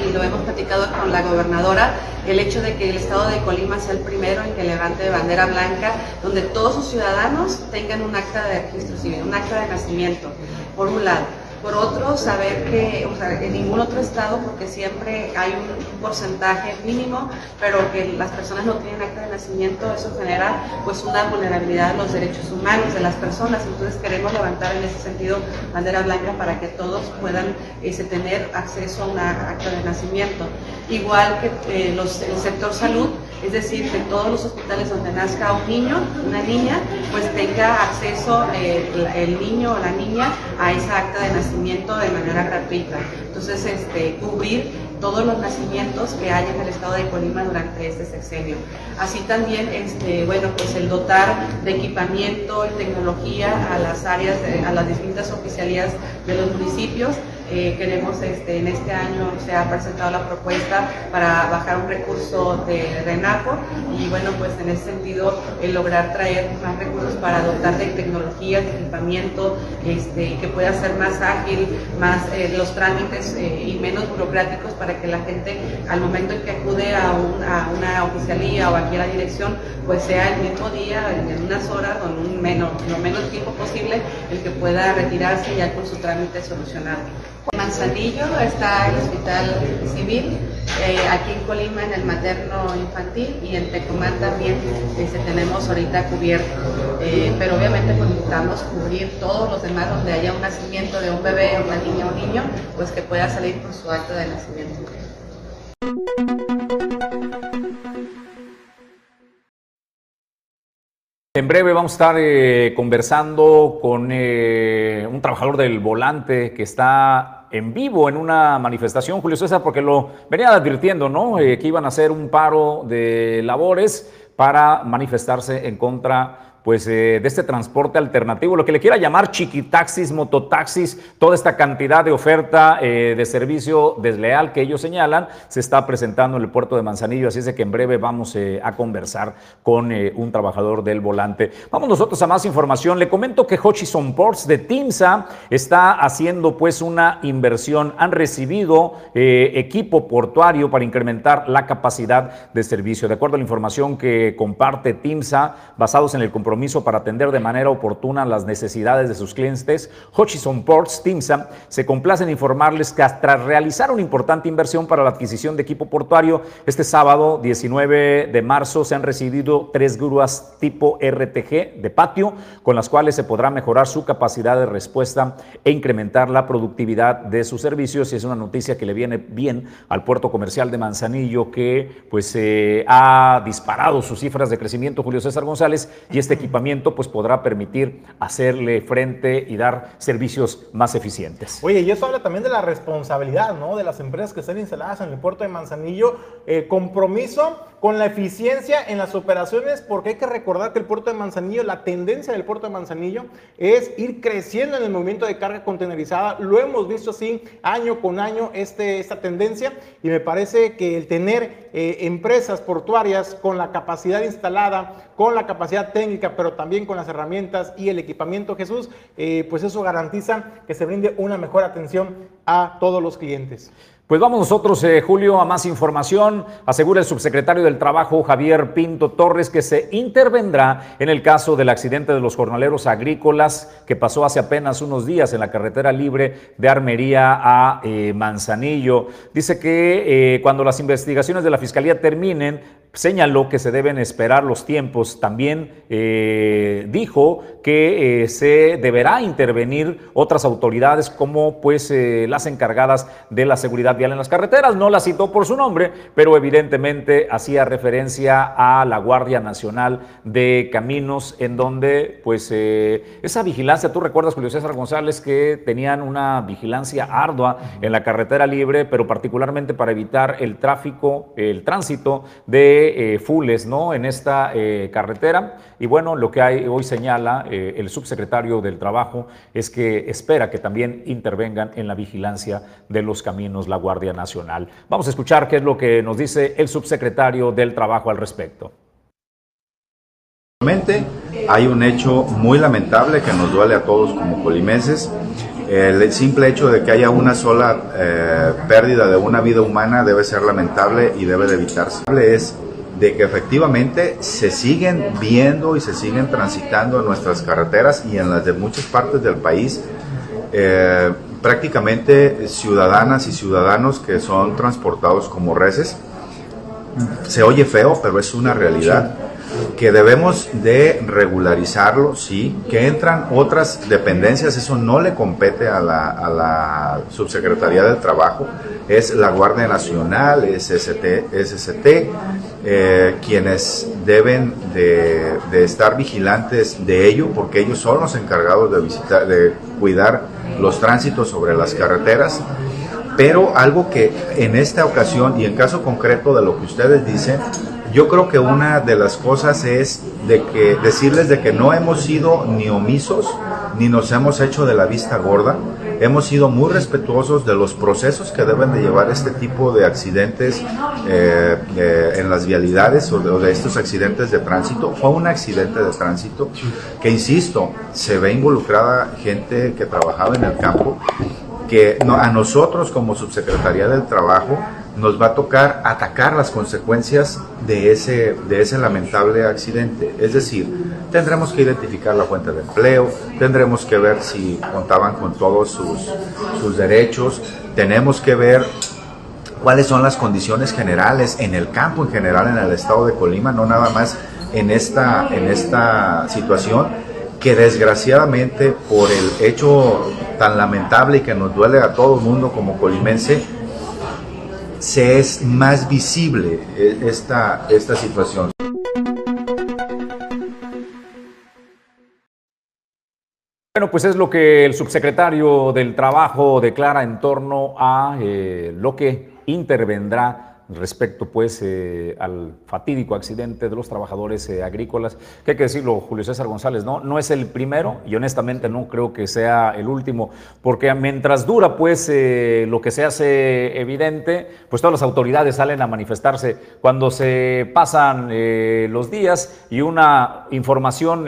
y lo hemos platicado con la gobernadora, el hecho de que el estado de Colima sea el primero en que levante bandera blanca, donde todos sus ciudadanos tengan un acta de registro civil, un acta de nacimiento, por un lado. Por otro, saber que, o sea, en ningún otro estado, porque siempre hay un porcentaje mínimo, pero que las personas no tienen acta de nacimiento, eso genera pues una vulnerabilidad a los derechos humanos de las personas. Entonces queremos levantar en ese sentido bandera blanca para que todos puedan tener acceso a una acta de nacimiento. Igual que eh, los, el sector salud, es decir, que todos los hospitales donde nazca un niño, una niña, pues tenga acceso eh, el niño o la niña a esa acta de nacimiento de manera gratuita. Entonces, este, cubrir todos los nacimientos que hay en el estado de Colima durante este sexenio. Así también, este, bueno, pues el dotar de equipamiento y tecnología a las áreas, a las distintas oficialías de los municipios eh, queremos este, en este año se ha presentado la propuesta para bajar un recurso de RENACO y bueno pues en ese sentido lograr traer más recursos para dotar de tecnología, de equipamiento este, que pueda ser más ágil, más eh, los trámites eh, y menos burocráticos para que la gente al momento en que acude a, una oficialía o aquí a la dirección pues sea el mismo día, en unas horas o en un menos, lo menos tiempo posible el que pueda retirarse ya con su trámite solucionado. Manzanillo está el Hospital Civil, eh, aquí en Colima en el materno infantil y en Tecomán también este, tenemos ahorita cubierto. Eh, pero obviamente necesitamos cubrir todos los demás donde haya un nacimiento de un bebé, una niña o un niño, pues que pueda salir con su acto de nacimiento. En breve vamos a estar eh, conversando con eh, un trabajador del volante que está en vivo en una manifestación, Julio César, porque lo venía advirtiendo, ¿no? Eh, que iban a hacer un paro de labores para manifestarse en contra pues eh, de este transporte alternativo, lo que le quiera llamar chiquitaxis, mototaxis, toda esta cantidad de oferta eh, de servicio desleal que ellos señalan, se está presentando en el puerto de Manzanillo, así es de que en breve vamos eh, a conversar con un trabajador del volante. Vamos nosotros a más información. Le comento que Hutchison Ports de Timsa está haciendo pues una inversión, han recibido equipo portuario para incrementar la capacidad de servicio. De acuerdo a la información que comparte Timsa, basados en el compromiso para atender de manera oportuna las necesidades de sus clientes, Hutchison Ports, TIMSA, se complace en informarles que tras realizar una importante inversión para la adquisición de equipo portuario, este sábado 19 de marzo se han recibido tres grúas tipo RTG de patio, con las cuales se podrá mejorar su capacidad de respuesta e incrementar la productividad de sus servicios. Y es una noticia que le viene bien al puerto comercial de Manzanillo, que pues eh, ha disparado sus cifras de crecimiento, Julio César González, y este equipo equipamiento pues podrá permitir hacerle frente y dar servicios más eficientes. Oye, y eso habla también de la responsabilidad, ¿no? De las empresas que están instaladas en el puerto de Manzanillo, eh, compromiso con la eficiencia en las operaciones, porque hay que recordar que el puerto de Manzanillo, la tendencia del puerto de Manzanillo es ir creciendo en el movimiento de carga contenerizada. Lo hemos visto así año con año este, esta tendencia y me parece que el tener eh, empresas portuarias con la capacidad instalada, con la capacidad técnica, pero también con las herramientas y el equipamiento Jesús, eh, pues eso garantiza que se brinde una mejor atención a todos los clientes. Pues vamos nosotros, eh, Julio, a más información. Asegura el subsecretario del Trabajo, Javier Pinto Torres, que se intervendrá en el caso del accidente de los jornaleros agrícolas que pasó hace apenas unos días en la carretera libre de Armería a eh, Manzanillo. Dice que cuando las investigaciones de la Fiscalía terminen, señaló que se deben esperar los tiempos. También eh, dijo que eh, se deberá intervenir otras autoridades como pues eh, las encargadas de la seguridad vial en las carreteras. No la citó por su nombre, pero evidentemente hacía referencia a la Guardia Nacional de Caminos, en donde pues esa vigilancia, tú recuerdas Julio César González que tenían una vigilancia ardua en la carretera libre, pero particularmente para evitar el tráfico, el tránsito de eh, fules ¿no? en esta eh, carretera. Y bueno, lo que hoy señala eh, el subsecretario del Trabajo es que espera que también intervengan en la vigilancia de los caminos la Guardia Nacional. Vamos a escuchar qué es lo que nos dice el subsecretario del Trabajo al respecto. Hay un hecho muy lamentable que nos duele a todos como colimenses el simple hecho de que haya una sola pérdida de una vida humana debe ser lamentable y debe de evitarse. De que efectivamente se siguen viendo y se siguen transitando en nuestras carreteras y en las de muchas partes del país eh, prácticamente ciudadanas y ciudadanos que son transportados como reses. Se oye feo, pero es una realidad que debemos de regularizarlo, sí, que entran otras dependencias, eso no le compete a la, a la Subsecretaría del Trabajo, es la Guardia Nacional, es SST, eh, quienes deben de, estar vigilantes de ello, porque ellos son los encargados de, visitar, de cuidar los tránsitos sobre las carreteras pero algo que en esta ocasión y en caso concreto de lo que ustedes dicen, yo creo que una de las cosas es de que decirles de que no hemos sido ni omisos ni nos hemos hecho de la vista gorda. Hemos sido muy respetuosos de los procesos que deben de llevar este tipo de accidentes eh, eh, en las vialidades o de, estos accidentes de tránsito. Fue un accidente de tránsito que, insisto, se ve involucrada gente que trabajaba en el campo que a nosotros como subsecretaría del trabajo nos va a tocar atacar las consecuencias de ese, de ese lamentable accidente. Es decir, tendremos que identificar la fuente de empleo, tendremos que ver si contaban con todos sus, sus derechos, tenemos que ver cuáles son las condiciones generales en el campo en general en el estado de Colima, no nada más en esta, en esta situación que desgraciadamente por el hecho tan lamentable y que nos duele a todo el mundo como colimense, se es más visible eh, esta, esta situación. Bueno, pues es lo que el subsecretario del Trabajo declara en torno a eh, lo que intervendrá respecto pues eh, al fatídico accidente de los trabajadores eh, agrícolas, que hay que decirlo, Julio César González, ¿no? no es el primero y honestamente no creo que sea el último, porque mientras dura pues eh, lo que se hace evidente, pues todas las autoridades salen a manifestarse cuando se pasan los días y una información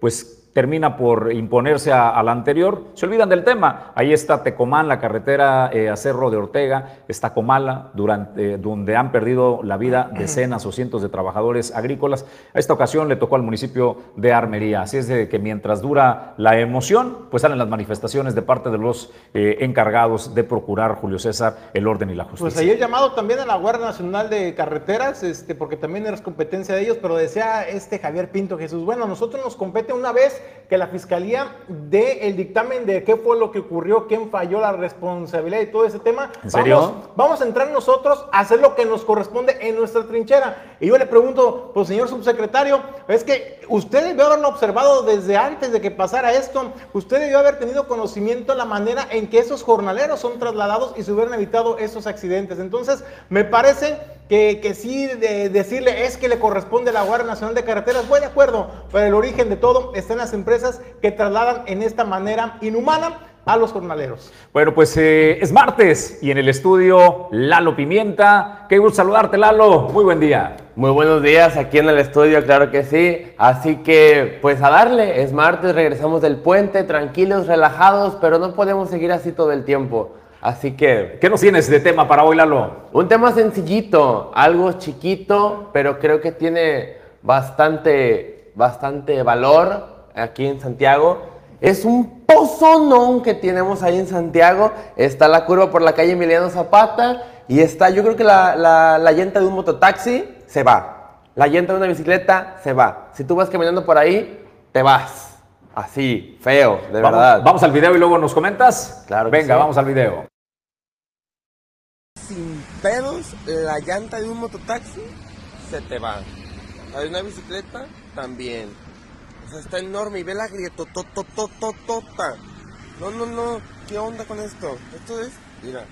pues termina por imponerse a, la anterior, se olvidan del tema. Ahí está Tecomán, la carretera eh, a Cerro de Ortega, está Comala, durante, donde han perdido la vida decenas o cientos de trabajadores agrícolas. A esta ocasión le tocó al municipio de Armería. Así es de que mientras dura la emoción, pues salen las manifestaciones de parte de los eh, encargados de procurar, Julio César, el orden y la justicia. Pues ayer llamado también a la Guardia Nacional de Carreteras, este, porque también era competencia de ellos, pero decía este Javier Pinto Jesús, bueno, a nosotros nos compete una vez que la fiscalía dé el dictamen de qué fue lo que ocurrió, quién falló, la responsabilidad y todo ese tema. ¿En serio? Vamos, vamos, a entrar nosotros a hacer lo que nos corresponde en nuestra trinchera. Y yo le pregunto, pues señor subsecretario, es que usted debió haberlo observado desde antes de que pasara esto, usted debió haber tenido conocimiento de la manera en que esos jornaleros son trasladados y se hubieran evitado esos accidentes. Entonces, me parece que, que sí de decirle es que le corresponde a la Guardia Nacional de Carreteras, voy de acuerdo, pero el origen de todo está en las empresas que trasladan en esta manera inhumana a los jornaleros. Bueno, pues eh, es martes y en el estudio Lalo Pimienta. Qué gusto saludarte, Lalo. Muy buen día. Muy buenos días aquí en el estudio, claro que sí. Así que, pues a darle, es martes, regresamos del puente, tranquilos, relajados, pero no podemos seguir así todo el tiempo. Así que... ¿Qué nos tienes de tema para hoy, Lalo? Un tema sencillito, algo chiquito, pero creo que tiene bastante, bastante valor aquí en Santiago. Es un pozonón que tenemos ahí en Santiago. Está la curva por la calle Emiliano Zapata y está, yo creo que la, la, la llanta de un mototaxi se va. La llanta de una bicicleta se va. Si tú vas caminando por ahí, te vas. Así, feo, de vamos, verdad. Vamos al video y luego nos comentas. Claro que Venga, sí. vamos al video. Sin pedos, la llanta de un mototaxi se te va. La de una bicicleta también. Sea, está enorme y ve la grietototototota. No, no, no. ¿Qué onda con esto? Esto es. Mira.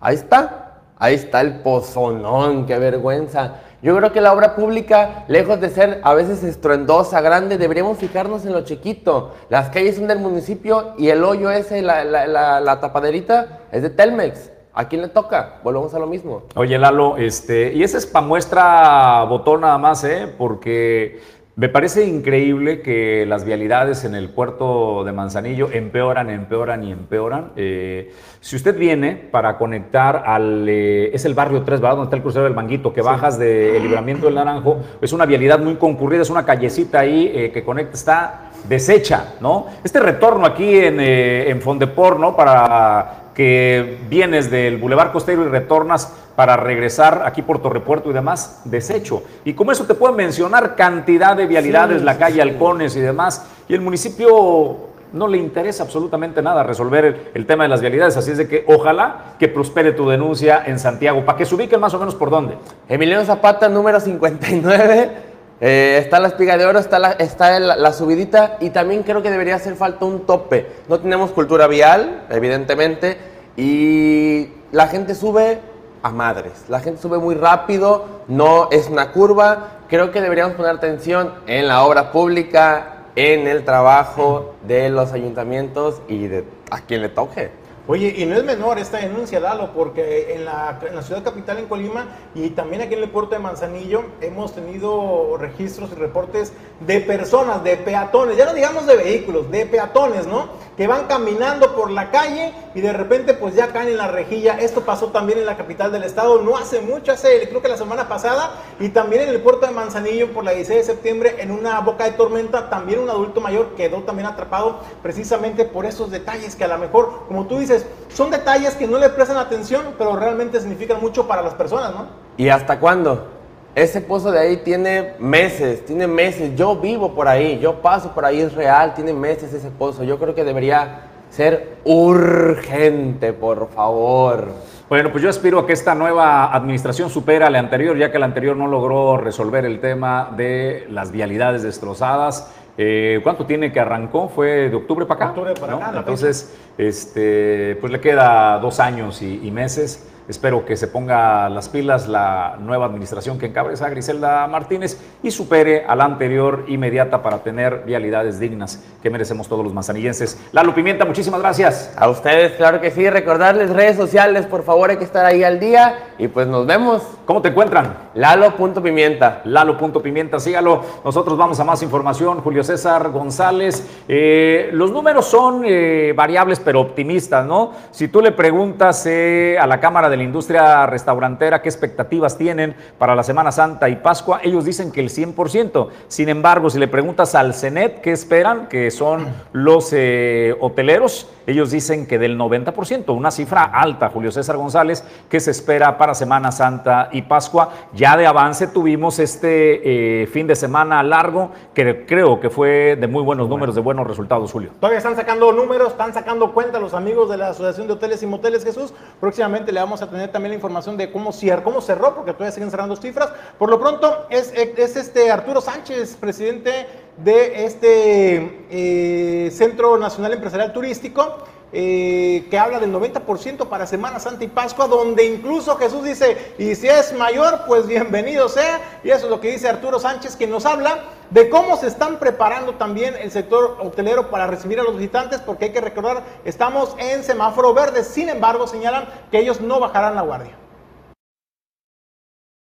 Ahí está. Ahí está el pozonón, qué vergüenza. Yo creo que la obra pública, lejos de ser a veces estruendosa, grande, deberíamos fijarnos en lo chiquito. Las calles son del municipio y el hoyo ese, la, la, la, la tapaderita, es de Telmex. ¿A quién le toca? Volvemos a lo mismo. Oye, Lalo, este, y ese es para muestra botón nada más, ¿eh? Porque me parece increíble que las vialidades en el puerto de Manzanillo empeoran, empeoran y empeoran. Eh, si usted viene para conectar al... Eh, es el barrio 3, ¿verdad? Donde está el crucero del Manguito, que bajas del libramiento del Naranjo. Es una vialidad muy concurrida, es una callecita ahí eh, que conecta, está deshecha, ¿no? Este retorno aquí en, eh, en Fondepor, ¿no? Para que vienes del Boulevard Costero y retornas para regresar aquí por Torrepuerto y demás, desecho. Y como eso te pueden mencionar cantidad de vialidades, Sí, la calle sí. Halcones y demás, y el municipio no le interesa absolutamente nada resolver el, el tema de las vialidades, así es de que ojalá que prospere tu denuncia en Santiago, para que se ubiquen más o menos por dónde. Emiliano Zapata, número 59. Eh, está la espiga de oro, está, la, está la, la subidita y también creo que debería hacer falta un tope. No tenemos cultura vial, evidentemente, y la gente sube a madres. La gente sube muy rápido, no es una curva. Creo que deberíamos poner atención en la obra pública, en el trabajo de los ayuntamientos y de a quien le toque. Oye, y no es menor esta denuncia, Dalo, porque en la, en la, ciudad capital, en Colima, y también aquí en el puerto de Manzanillo, hemos tenido registros y reportes de personas, de peatones, ya no digamos de vehículos, de peatones, ¿no? Que van caminando por la calle y de repente pues ya caen en la rejilla. Esto pasó también en la capital del estado, no hace mucho, hace creo que la semana pasada, y también en el puerto de Manzanillo por la 16 de septiembre, en una boca de tormenta, también un adulto mayor quedó también atrapado precisamente por esos detalles que a lo mejor, como tú dices, son detalles que no le prestan atención, pero realmente significan mucho para las personas, ¿no? ¿Y hasta cuándo? Ese pozo de ahí tiene meses, tiene meses. Yo vivo por ahí, yo paso por ahí, es real, tiene meses ese pozo. Yo creo que debería ser urgente, por favor. Bueno, pues yo aspiro a que esta nueva administración supera a la anterior, ya que la anterior no logró resolver el tema de las vialidades destrozadas. Eh, ¿Cuánto tiene que arrancó? ¿Fue de octubre para acá? Octubre para ¿no? acá, Entonces, este, pues le queda dos años y, y meses. Espero que se ponga las pilas la nueva administración que encabeza Griselda Martínez y supere a la anterior inmediata para tener vialidades dignas que merecemos todos los manzanillenses. Lalo Pimienta, muchísimas gracias. A ustedes, claro que sí. Recordarles redes sociales, por favor, hay que estar ahí al día y pues nos vemos. ¿Cómo te encuentran? Lalo.pimienta. Lalo.pimienta, sígalo. Nosotros vamos a más información. Julio César González. Eh, los números son eh, variables pero optimistas, ¿no? Si tú le preguntas eh, a la Cámara de la industria restaurantera qué expectativas tienen para la Semana Santa y Pascua, ellos dicen que el 100%. Sin embargo, si le preguntas al CENET qué esperan, que son los eh, hoteleros, ellos dicen que del 90%, una cifra alta, Julio César González, que se espera para Semana Santa y Pascua. Ya de avance tuvimos este eh, fin de semana largo, que creo que fue de muy buenos números, de buenos resultados, Julio. Todavía están sacando números, están sacando cuenta los amigos de la Asociación de Hoteles y Moteles Jesús. Próximamente le vamos a tener también la información de cómo, cierra, cómo cerró, porque todavía siguen cerrando cifras. Por lo pronto, es, es este Arturo Sánchez, presidente de este eh, Centro Nacional Empresarial Turístico. Eh, que habla del 90% para Semana Santa y Pascua, donde incluso Jesús dice, y si es mayor, pues bienvenido sea. Y eso es lo que dice Arturo Sánchez, que nos habla de cómo se están preparando también el sector hotelero para recibir a los visitantes, porque hay que recordar, estamos en semáforo verde. Sin embargo, señalan que ellos no bajarán la guardia.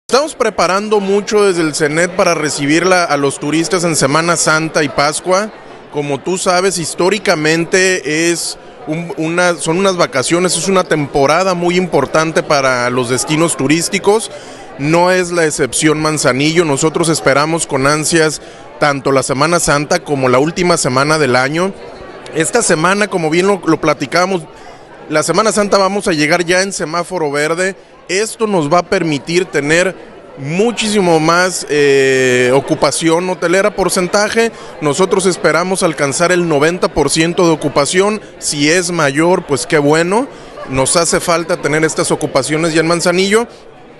Estamos preparando mucho desde el CENET para recibirla a los turistas en Semana Santa y Pascua. Como tú sabes, históricamente es un, una, son unas vacaciones, es una temporada muy importante para los destinos turísticos. No es la excepción Manzanillo. Nosotros esperamos con ansias tanto la Semana Santa como la última semana del año. Esta semana, como bien lo, platicamos, la Semana Santa vamos a llegar ya en semáforo verde. Esto nos va a permitir tener muchísimo más eh, ocupación hotelera porcentaje. Nosotros esperamos alcanzar el 90% de ocupación. Si es mayor, pues qué bueno. Nos hace falta tener estas ocupaciones ya en Manzanillo.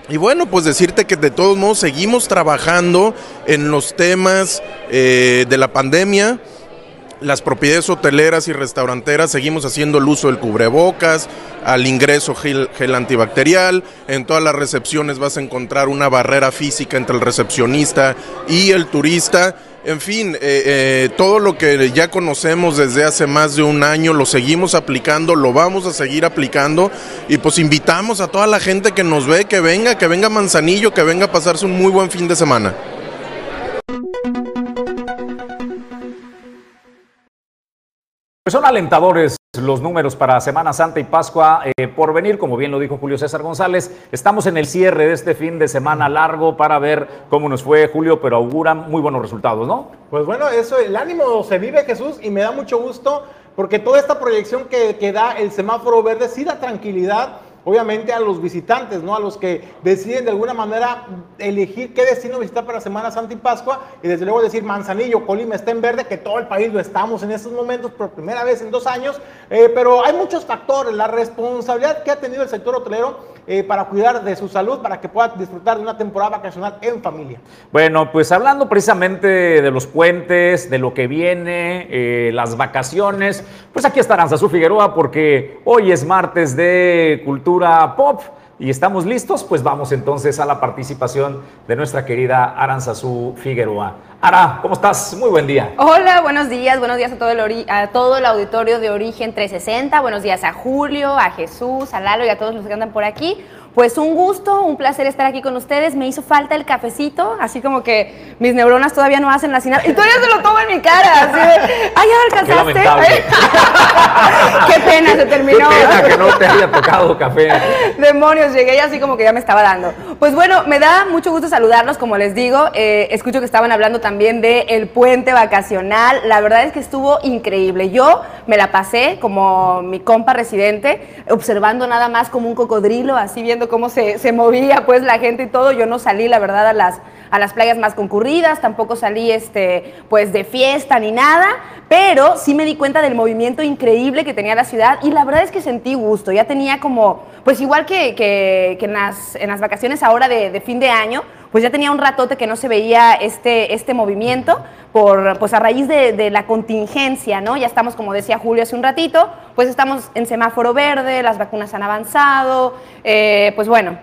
Y bueno, pues decirte que de todos modos seguimos trabajando en los temas eh, de la pandemia las propiedades hoteleras y restauranteras seguimos haciendo el uso del cubrebocas, al ingreso gel, gel, antibacterial, en todas las recepciones vas a encontrar una barrera física entre el recepcionista y el turista. En fin, eh, eh, todo lo que ya conocemos desde hace más de un año lo seguimos aplicando, lo vamos a seguir aplicando y pues invitamos a toda la gente que nos ve que venga, que venga Manzanillo, que venga a pasarse un muy buen fin de semana. Son alentadores los números para Semana Santa y Pascua eh, por venir, como bien lo dijo Julio César González. Estamos en el cierre de este fin de semana largo para ver cómo nos fue Julio, pero auguran muy buenos resultados, ¿no? Pues bueno, eso, el ánimo se vive Jesús y me da mucho gusto porque toda esta proyección que, que da el semáforo verde sí da tranquilidad obviamente a los visitantes, ¿no? A los que deciden de alguna manera elegir qué destino visitar para Semana Santa y Pascua y desde luego decir Manzanillo, Colima está en verde, que todo el país lo estamos en estos momentos por primera vez en dos años, eh, pero hay muchos factores, la responsabilidad que ha tenido el sector hotelero eh, para cuidar de su salud, para que pueda disfrutar de una temporada vacacional en familia. Bueno, pues hablando precisamente de los puentes, de lo que viene, eh, las vacaciones, pues aquí está Aranzazú Figueroa porque hoy es martes de cultura pop y estamos listos, pues vamos entonces a la participación de nuestra querida Aranzazú Figueroa. Ara, ¿cómo estás? Muy buen día. Hola, buenos días, buenos días a todo, el a todo el auditorio de Origen 360, buenos días a Julio, a Jesús, a Lalo y a todos los que andan por aquí. Pues un gusto, un placer estar aquí con ustedes. Me hizo falta el cafecito, así como que mis neuronas todavía no hacen la señal. Y todavía se lo tomo en mi cara. Así de, ¡Ay, ya alcanzaste! Qué, pena, se terminó. Qué pena que no te haya tocado café. Demonios, llegué y así como que ya me estaba dando. Pues bueno, me da mucho gusto saludarlos, como les digo. Eh, escucho que estaban hablando también del el puente vacacional. La verdad es que estuvo increíble. Yo me la pasé como mi compa residente, observando nada más como un cocodrilo, así viendo cómo se, se, movía pues la gente y todo. Yo no salí, la verdad, a las, a las playas más concurridas, tampoco salí este, pues de fiesta ni nada, pero sí me di cuenta del movimiento increíble que tenía la ciudad y la verdad es que sentí gusto. Ya tenía como, pues igual que, que, en, las, vacaciones ahora de fin de año, pues ya tenía un ratote que no se veía este, este movimiento, por, pues a raíz de, de, la contingencia, ¿no? Ya estamos, como decía Julio hace un ratito, pues estamos en semáforo verde, las vacunas han avanzado, eh, pues bueno,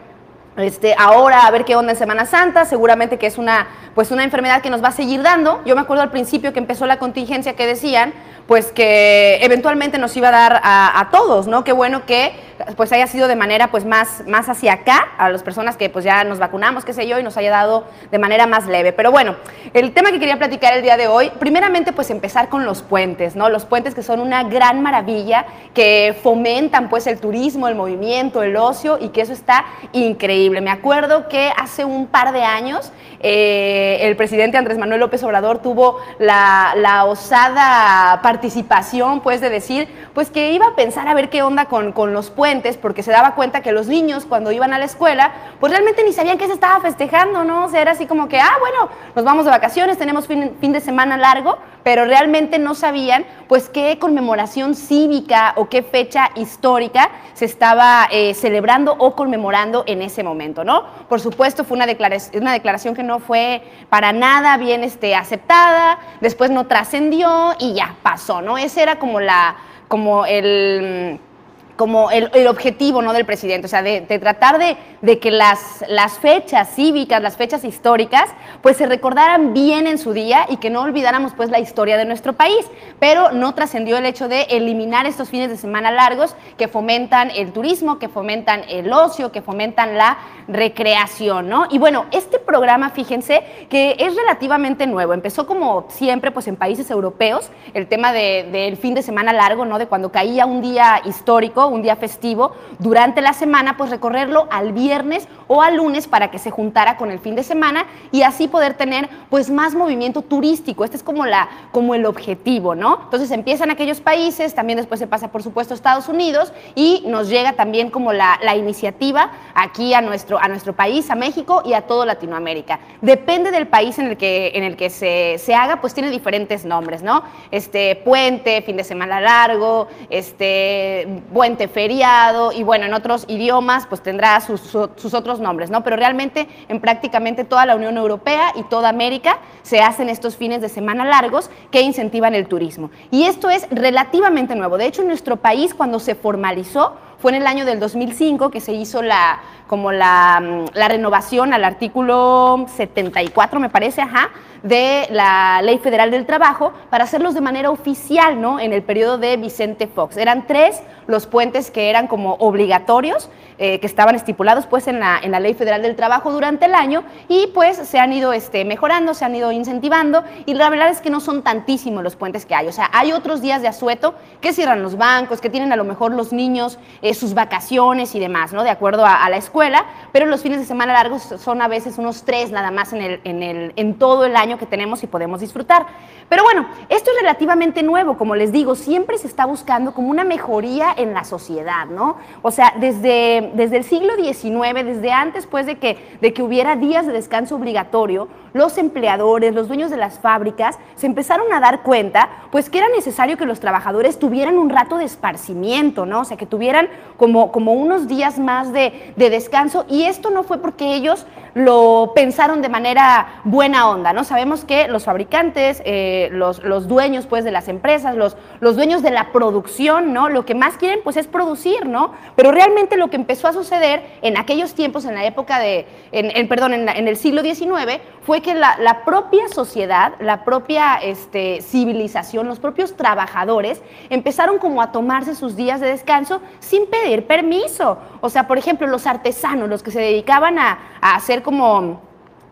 este, ahora a ver qué onda en Semana Santa, seguramente que es una, pues una enfermedad que nos va a seguir dando. Yo me acuerdo al principio que empezó la contingencia que decían, pues que eventualmente nos iba a dar a, a, todos, ¿no? Qué bueno que pues haya sido de manera pues más, más hacia acá, a las personas que pues ya nos vacunamos, qué sé yo, y nos haya dado de manera más leve. Pero bueno, el tema que quería platicar el día de hoy, primeramente pues empezar con los puentes, ¿no? Los puentes que son una gran maravilla, que fomentan pues el turismo, el movimiento, el ocio, y que eso está increíble. Me acuerdo que hace un par de años eh, el presidente Andrés Manuel López Obrador tuvo la, la osada participación pues de decir pues que iba a pensar a ver qué onda con, con los puentes, porque se daba cuenta que los niños cuando iban a la escuela, pues realmente ni sabían qué se estaba festejando, ¿no? O sea, era así como que, ah, bueno, nos vamos de vacaciones, tenemos fin, fin de semana largo, pero realmente no sabían pues qué conmemoración cívica o qué fecha histórica se estaba eh, celebrando o conmemorando en ese momento, ¿no? Por supuesto, fue una declaración, que no fue para nada bien este, aceptada, después no trascendió y ya pasó, ¿no? Ese era como la, como el como el, el, objetivo ¿no? del presidente, o sea, de, tratar de, de, que las, las fechas cívicas, las fechas históricas, pues se recordaran bien en su día y que no olvidáramos pues la historia de nuestro país, pero no trascendió el hecho de eliminar estos fines de semana largos que fomentan el turismo, que fomentan el ocio, que fomentan la recreación, ¿no? Y bueno, este programa, fíjense, que es relativamente nuevo, empezó como siempre pues en países europeos, el tema del de, fin de semana largo, ¿no? De cuando caía un día histórico, un día festivo, durante la semana, pues recorrerlo al viernes o al lunes para que se juntara con el fin de semana y así poder tener pues más movimiento turístico. Este es como, la, como el objetivo, ¿no? Entonces empiezan aquellos países, también después se pasa por supuesto a Estados Unidos y nos llega también como la, la iniciativa aquí a nuestro, a nuestro país, a México y a todo Latinoamérica. Depende del país en el que, en el que se, se haga, pues tiene diferentes nombres, ¿no? Este, puente, fin de semana largo, este, feriado y bueno, en otros idiomas pues tendrá sus, sus, otros nombres, ¿no? Pero realmente en prácticamente toda la Unión Europea y toda América se hacen estos fines de semana largos que incentivan el turismo. Y esto es relativamente nuevo. De hecho, en nuestro país cuando se formalizó fue en el año del 2005 que se hizo la, como la, la renovación al artículo 74, me parece, ajá, de la Ley Federal del Trabajo para hacerlos de manera oficial, ¿no? En el periodo de Vicente Fox. Eran tres los puentes que eran como obligatorios, eh, que estaban estipulados pues en la, en la Ley Federal del Trabajo durante el año y pues se han ido este, mejorando, se han ido incentivando y la verdad es que no son tantísimos los puentes que hay. O sea, hay otros días de asueto que cierran los bancos, que tienen a lo mejor los niños sus vacaciones y demás, ¿no? De acuerdo a, a la escuela, pero los fines de semana largos son a veces unos tres nada más en, el, en, el, en todo el año que tenemos y podemos disfrutar. Pero bueno, esto es relativamente nuevo, como les digo, siempre se está buscando como una mejoría en la sociedad, ¿no? O sea, desde, desde el siglo XIX, desde antes pues de que, de que hubiera días de descanso obligatorio, los empleadores, los dueños de las fábricas, se empezaron a dar cuenta pues que era necesario que los trabajadores tuvieran un rato de esparcimiento, ¿no? O sea, que tuvieran como, como unos días más de, de descanso. Y esto no fue porque ellos lo pensaron de manera buena onda, ¿no? Sabemos que los fabricantes, eh, los, dueños, pues, de las empresas, los, dueños de la producción, ¿no? Lo que más quieren, pues, es producir, ¿no? Pero realmente lo que empezó a suceder en aquellos tiempos, en la época de, en, perdón, en, en, el siglo XIX, fue que la, la propia sociedad, la propia este, civilización, los propios trabajadores, empezaron como a tomarse sus días de descanso sin pedir permiso. O sea, por ejemplo, los artesanos, los que se dedicaban a hacer como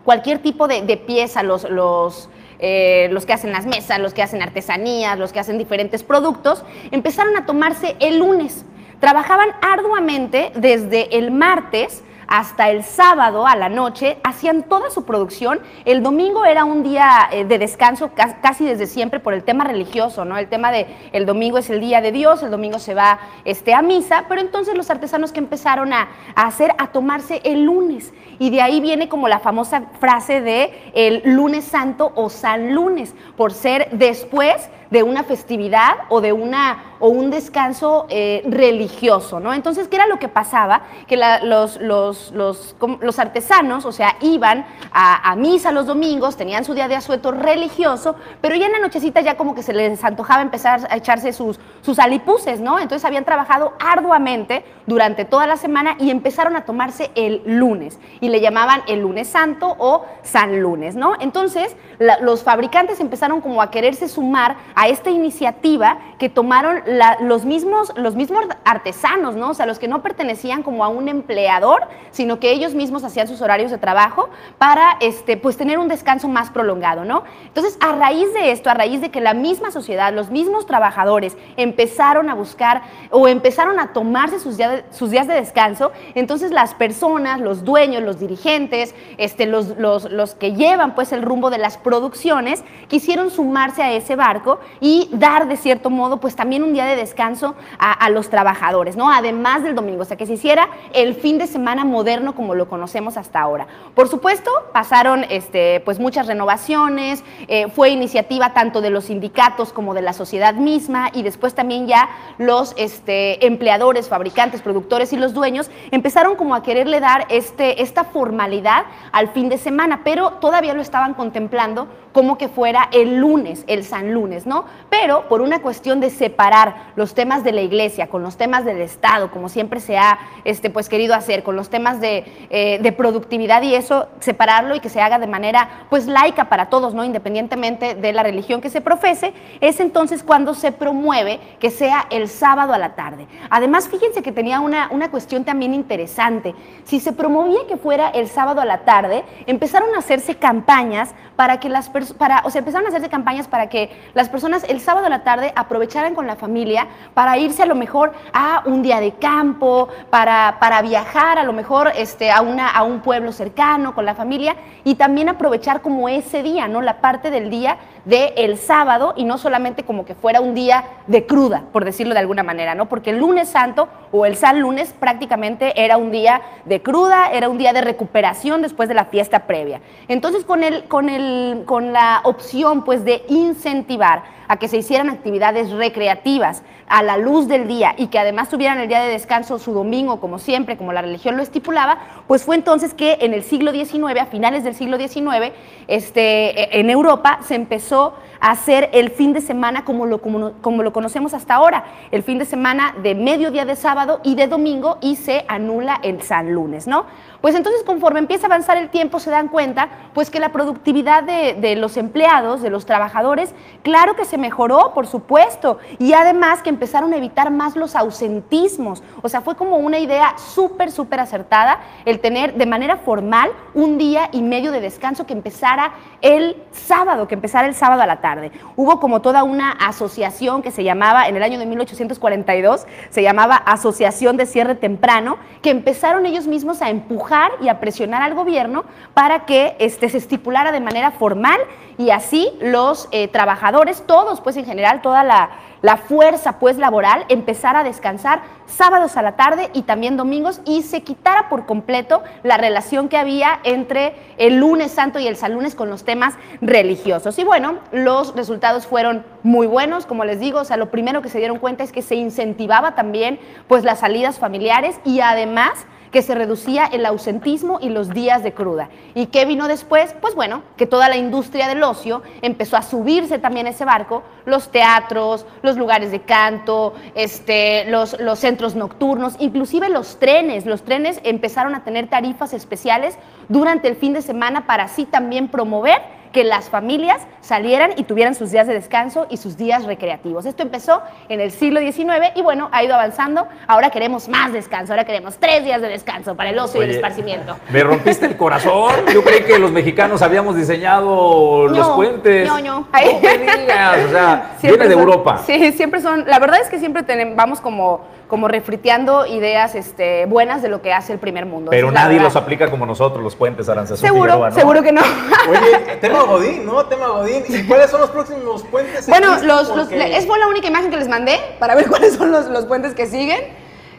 cualquier tipo de, pieza, los, los, eh, los que hacen las mesas, los que hacen artesanías, los que hacen diferentes productos, empezaron a tomarse el lunes. Trabajaban arduamente desde el martes hasta el sábado a la noche, hacían toda su producción. El domingo era un día eh, de descanso casi desde siempre por el tema religioso, ¿no? El tema de el domingo es el día de Dios, el domingo se va este, a misa, pero entonces los artesanos que empezaron a, a hacer, a tomarse el lunes. Y de ahí viene como la famosa frase de el lunes santo o San Lunes, por ser después de una festividad o de una o un descanso eh, religioso, ¿no? Entonces, ¿qué era lo que pasaba? Que los, los, los, los, artesanos, o sea, iban a, a, misa los domingos, tenían su día de asueto religioso, pero ya en la nochecita ya como que se les antojaba empezar a echarse sus, sus alipuses, ¿no? Entonces habían trabajado arduamente durante toda la semana y empezaron a tomarse el lunes y le llamaban el lunes santo o San Lunes, ¿no? Entonces, la, los fabricantes empezaron como a quererse sumar a esta iniciativa que tomaron los, mismos, los mismos artesanos, ¿no? O sea, los que no pertenecían como a un empleador, sino que ellos mismos hacían sus horarios de trabajo para, este, pues, tener un descanso más prolongado, ¿no? Entonces, a raíz de esto, a raíz de que la misma sociedad, los mismos trabajadores empezaron a buscar o empezaron a tomarse sus sus días de descanso, entonces las personas, los dueños, los dirigentes, este, los, los, los que llevan, pues, el rumbo de las producciones, quisieron sumarse a ese barco y dar, de cierto modo, pues, también un día de descanso a, los trabajadores, ¿no? Además del domingo, o sea, que se hiciera el fin de semana moderno como lo conocemos hasta ahora. Por supuesto, pasaron este, pues muchas renovaciones, eh, fue iniciativa tanto de los sindicatos como de la sociedad misma y después también ya los este, empleadores, fabricantes, productores y los dueños empezaron como a quererle dar este, esta formalidad al fin de semana, pero todavía lo estaban contemplando como que fuera el lunes, el San Lunes, ¿no? Pero por una cuestión de separar los temas de la iglesia con los temas del Estado, como siempre se ha este, pues, querido hacer, con los temas de, eh, de, productividad y eso, separarlo y que se haga de manera pues laica para todos, ¿no? Independientemente de la religión que se profese, es entonces cuando se promueve que sea el sábado a la tarde. Además, fíjense que tenía una, una cuestión también interesante. Si se promovía que fuera el sábado a la tarde, empezaron a hacerse campañas para que las personas, para, o sea, empezaron a hacerse campañas para que las personas el sábado a la tarde aprovecharan con la familia para irse a lo mejor a un día de campo, para, para viajar a lo mejor este, a, una, a un pueblo cercano con la familia y también aprovechar como ese día, ¿no? La parte del día del el sábado y no solamente como que fuera un día de cruda, por decirlo de alguna manera, ¿no? Porque el lunes santo o el San Lunes prácticamente era un día de cruda, era un día de recuperación después de la fiesta previa. Entonces, con, el, con, el, con la opción pues de incentivar a que se hicieran actividades recreativas a la luz del día y que además tuvieran el día de descanso su domingo, como siempre, como la religión lo estipulaba, pues fue entonces que en el siglo XIX, a finales del siglo XIX, este, en Europa se empezó a hacer el fin de semana como lo, como, como lo conocemos hasta ahora, el fin de semana de mediodía de sábado y de domingo y se anula el San Lunes, ¿no? Pues entonces conforme empieza a avanzar el tiempo se dan cuenta pues que la productividad de, de los empleados, de los trabajadores, claro que se mejoró, por supuesto, y además que empezaron a evitar más los ausentismos. O sea, fue como una idea súper, súper acertada el tener de manera formal un día y medio de descanso que empezara el sábado, que empezara el sábado a la tarde. Hubo como toda una asociación que se llamaba, en el año de 1842, se llamaba Asociación de Cierre Temprano, que empezaron ellos mismos a empujar y a presionar al gobierno para que este, se estipulara de manera formal y así los eh, trabajadores, todos pues en general, toda la, la fuerza pues laboral, empezara a descansar sábados a la tarde y también domingos y se quitara por completo la relación que había entre el lunes santo y el San Lunes con los temas religiosos. Y bueno, los resultados fueron muy buenos, como les digo, o sea, lo primero que se dieron cuenta es que se incentivaba también pues las salidas familiares y además que se reducía el ausentismo y los días de cruda. ¿Y qué vino después? Pues bueno, que toda la industria del ocio empezó a subirse también ese barco, los teatros, los lugares de canto, este, los, los centros nocturnos, inclusive los trenes. Los trenes empezaron a tener tarifas especiales durante el fin de semana para así también promover que las familias salieran y tuvieran sus días de descanso y sus días recreativos. Esto empezó en el siglo XIX y bueno, ha ido avanzando. Ahora queremos más descanso, ahora queremos tres días de descanso para el ocio y el esparcimiento. Me rompiste el corazón. Yo creí que los mexicanos habíamos diseñado los No, puentes. No, no. No me digas, o sea, viene de Europa. Sí, siempre son. La verdad es que siempre tenem- vamos como, como refriteando ideas este, buenas de lo que hace el primer mundo. Pero nadie los aplica como nosotros, los puentes Aranzazú Seguro, Figueroa, ¿no? seguro que no. Oye, tema Godín, ¿no? Tema Godín. ¿Y cuáles son los próximos puentes? Bueno, los, los- es fue la única imagen que les mandé para ver cuáles son los, los puentes que siguen.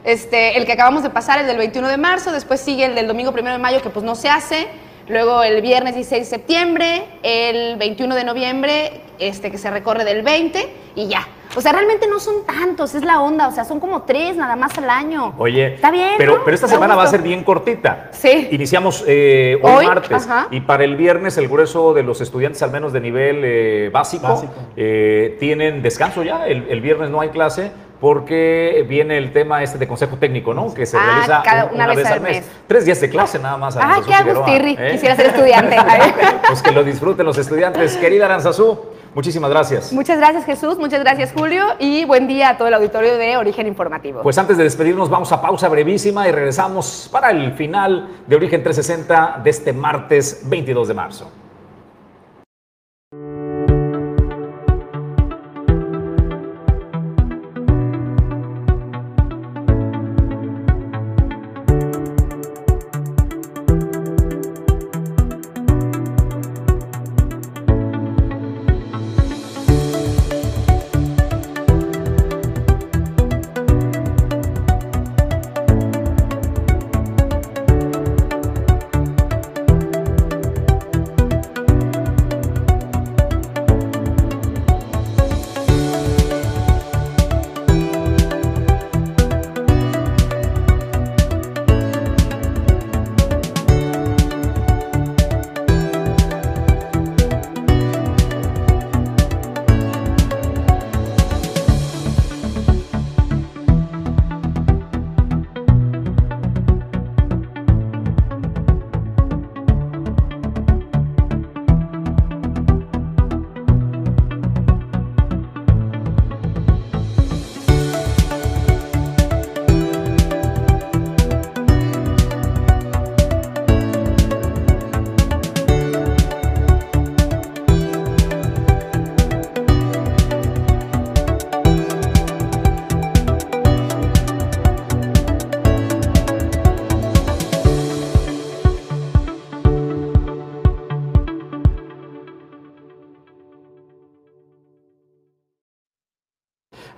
Este, el que acabamos de pasar, el del 21 de marzo, después sigue el del domingo 1 de mayo, que pues no se hace. Luego el viernes 16 de septiembre, el 21 de noviembre, este, que se recorre del 20 y ya. O sea, realmente no son tantos, es la onda, o sea, son como tres nada más al año. Oye, Está bien, pero, ¿no? pero esta semana va a ser bien cortita. Sí. Iniciamos eh, hoy, Hoy, martes ajá. y para el viernes el grueso de los estudiantes, al menos de nivel eh, básico, Básico. eh, tienen descanso ya. El, el viernes no hay clase porque viene el tema este de consejo técnico, ¿no? Que se Ah, realiza cada- un- una vez al mes. Tres días de clase nada más. Aranzazú qué agustirri, ¿eh? quisiera ser estudiante. Pues que lo disfruten los estudiantes. Querida Aranzazú, muchísimas gracias. Muchas gracias Jesús, muchas gracias Julio y buen día a todo el auditorio de Origen Informativo. Pues antes de despedirnos, vamos a pausa brevísima y regresamos para el final de Origen 360 de este martes 22 de marzo.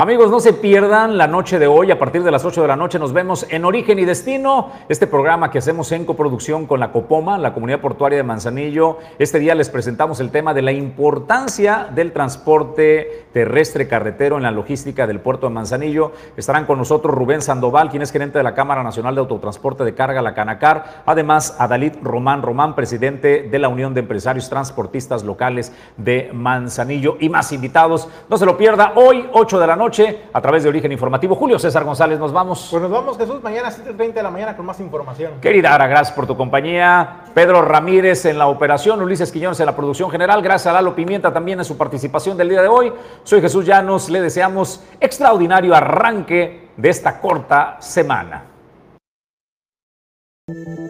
Amigos, no se pierdan la noche de hoy. A partir de las 8 de la noche nos vemos en Origen y Destino, este programa que hacemos en coproducción con la Copoma, la Comunidad Portuaria de Manzanillo. Este día les presentamos el tema de la importancia del transporte terrestre carretero en la logística del puerto de Manzanillo. Estarán con nosotros Rubén Sandoval, quien es gerente de la Cámara Nacional de Autotransporte de Carga, la Canacar. Además, Adalid Román Román, presidente de la Unión de Empresarios Transportistas Locales de Manzanillo. Y más invitados. No se lo pierda hoy, 8 de la noche, a través de Origen Informativo. Julio César González, nos vamos. Pues nos vamos, Jesús, mañana a 7.30 de la mañana con más información. Querida Ara, gracias por tu compañía. Pedro Ramírez en la operación, Ulises Quiñones en la producción general. Gracias a Lalo Pimienta también en su participación del día de hoy. Soy Jesús Llanos, le deseamos extraordinario arranque de esta corta semana.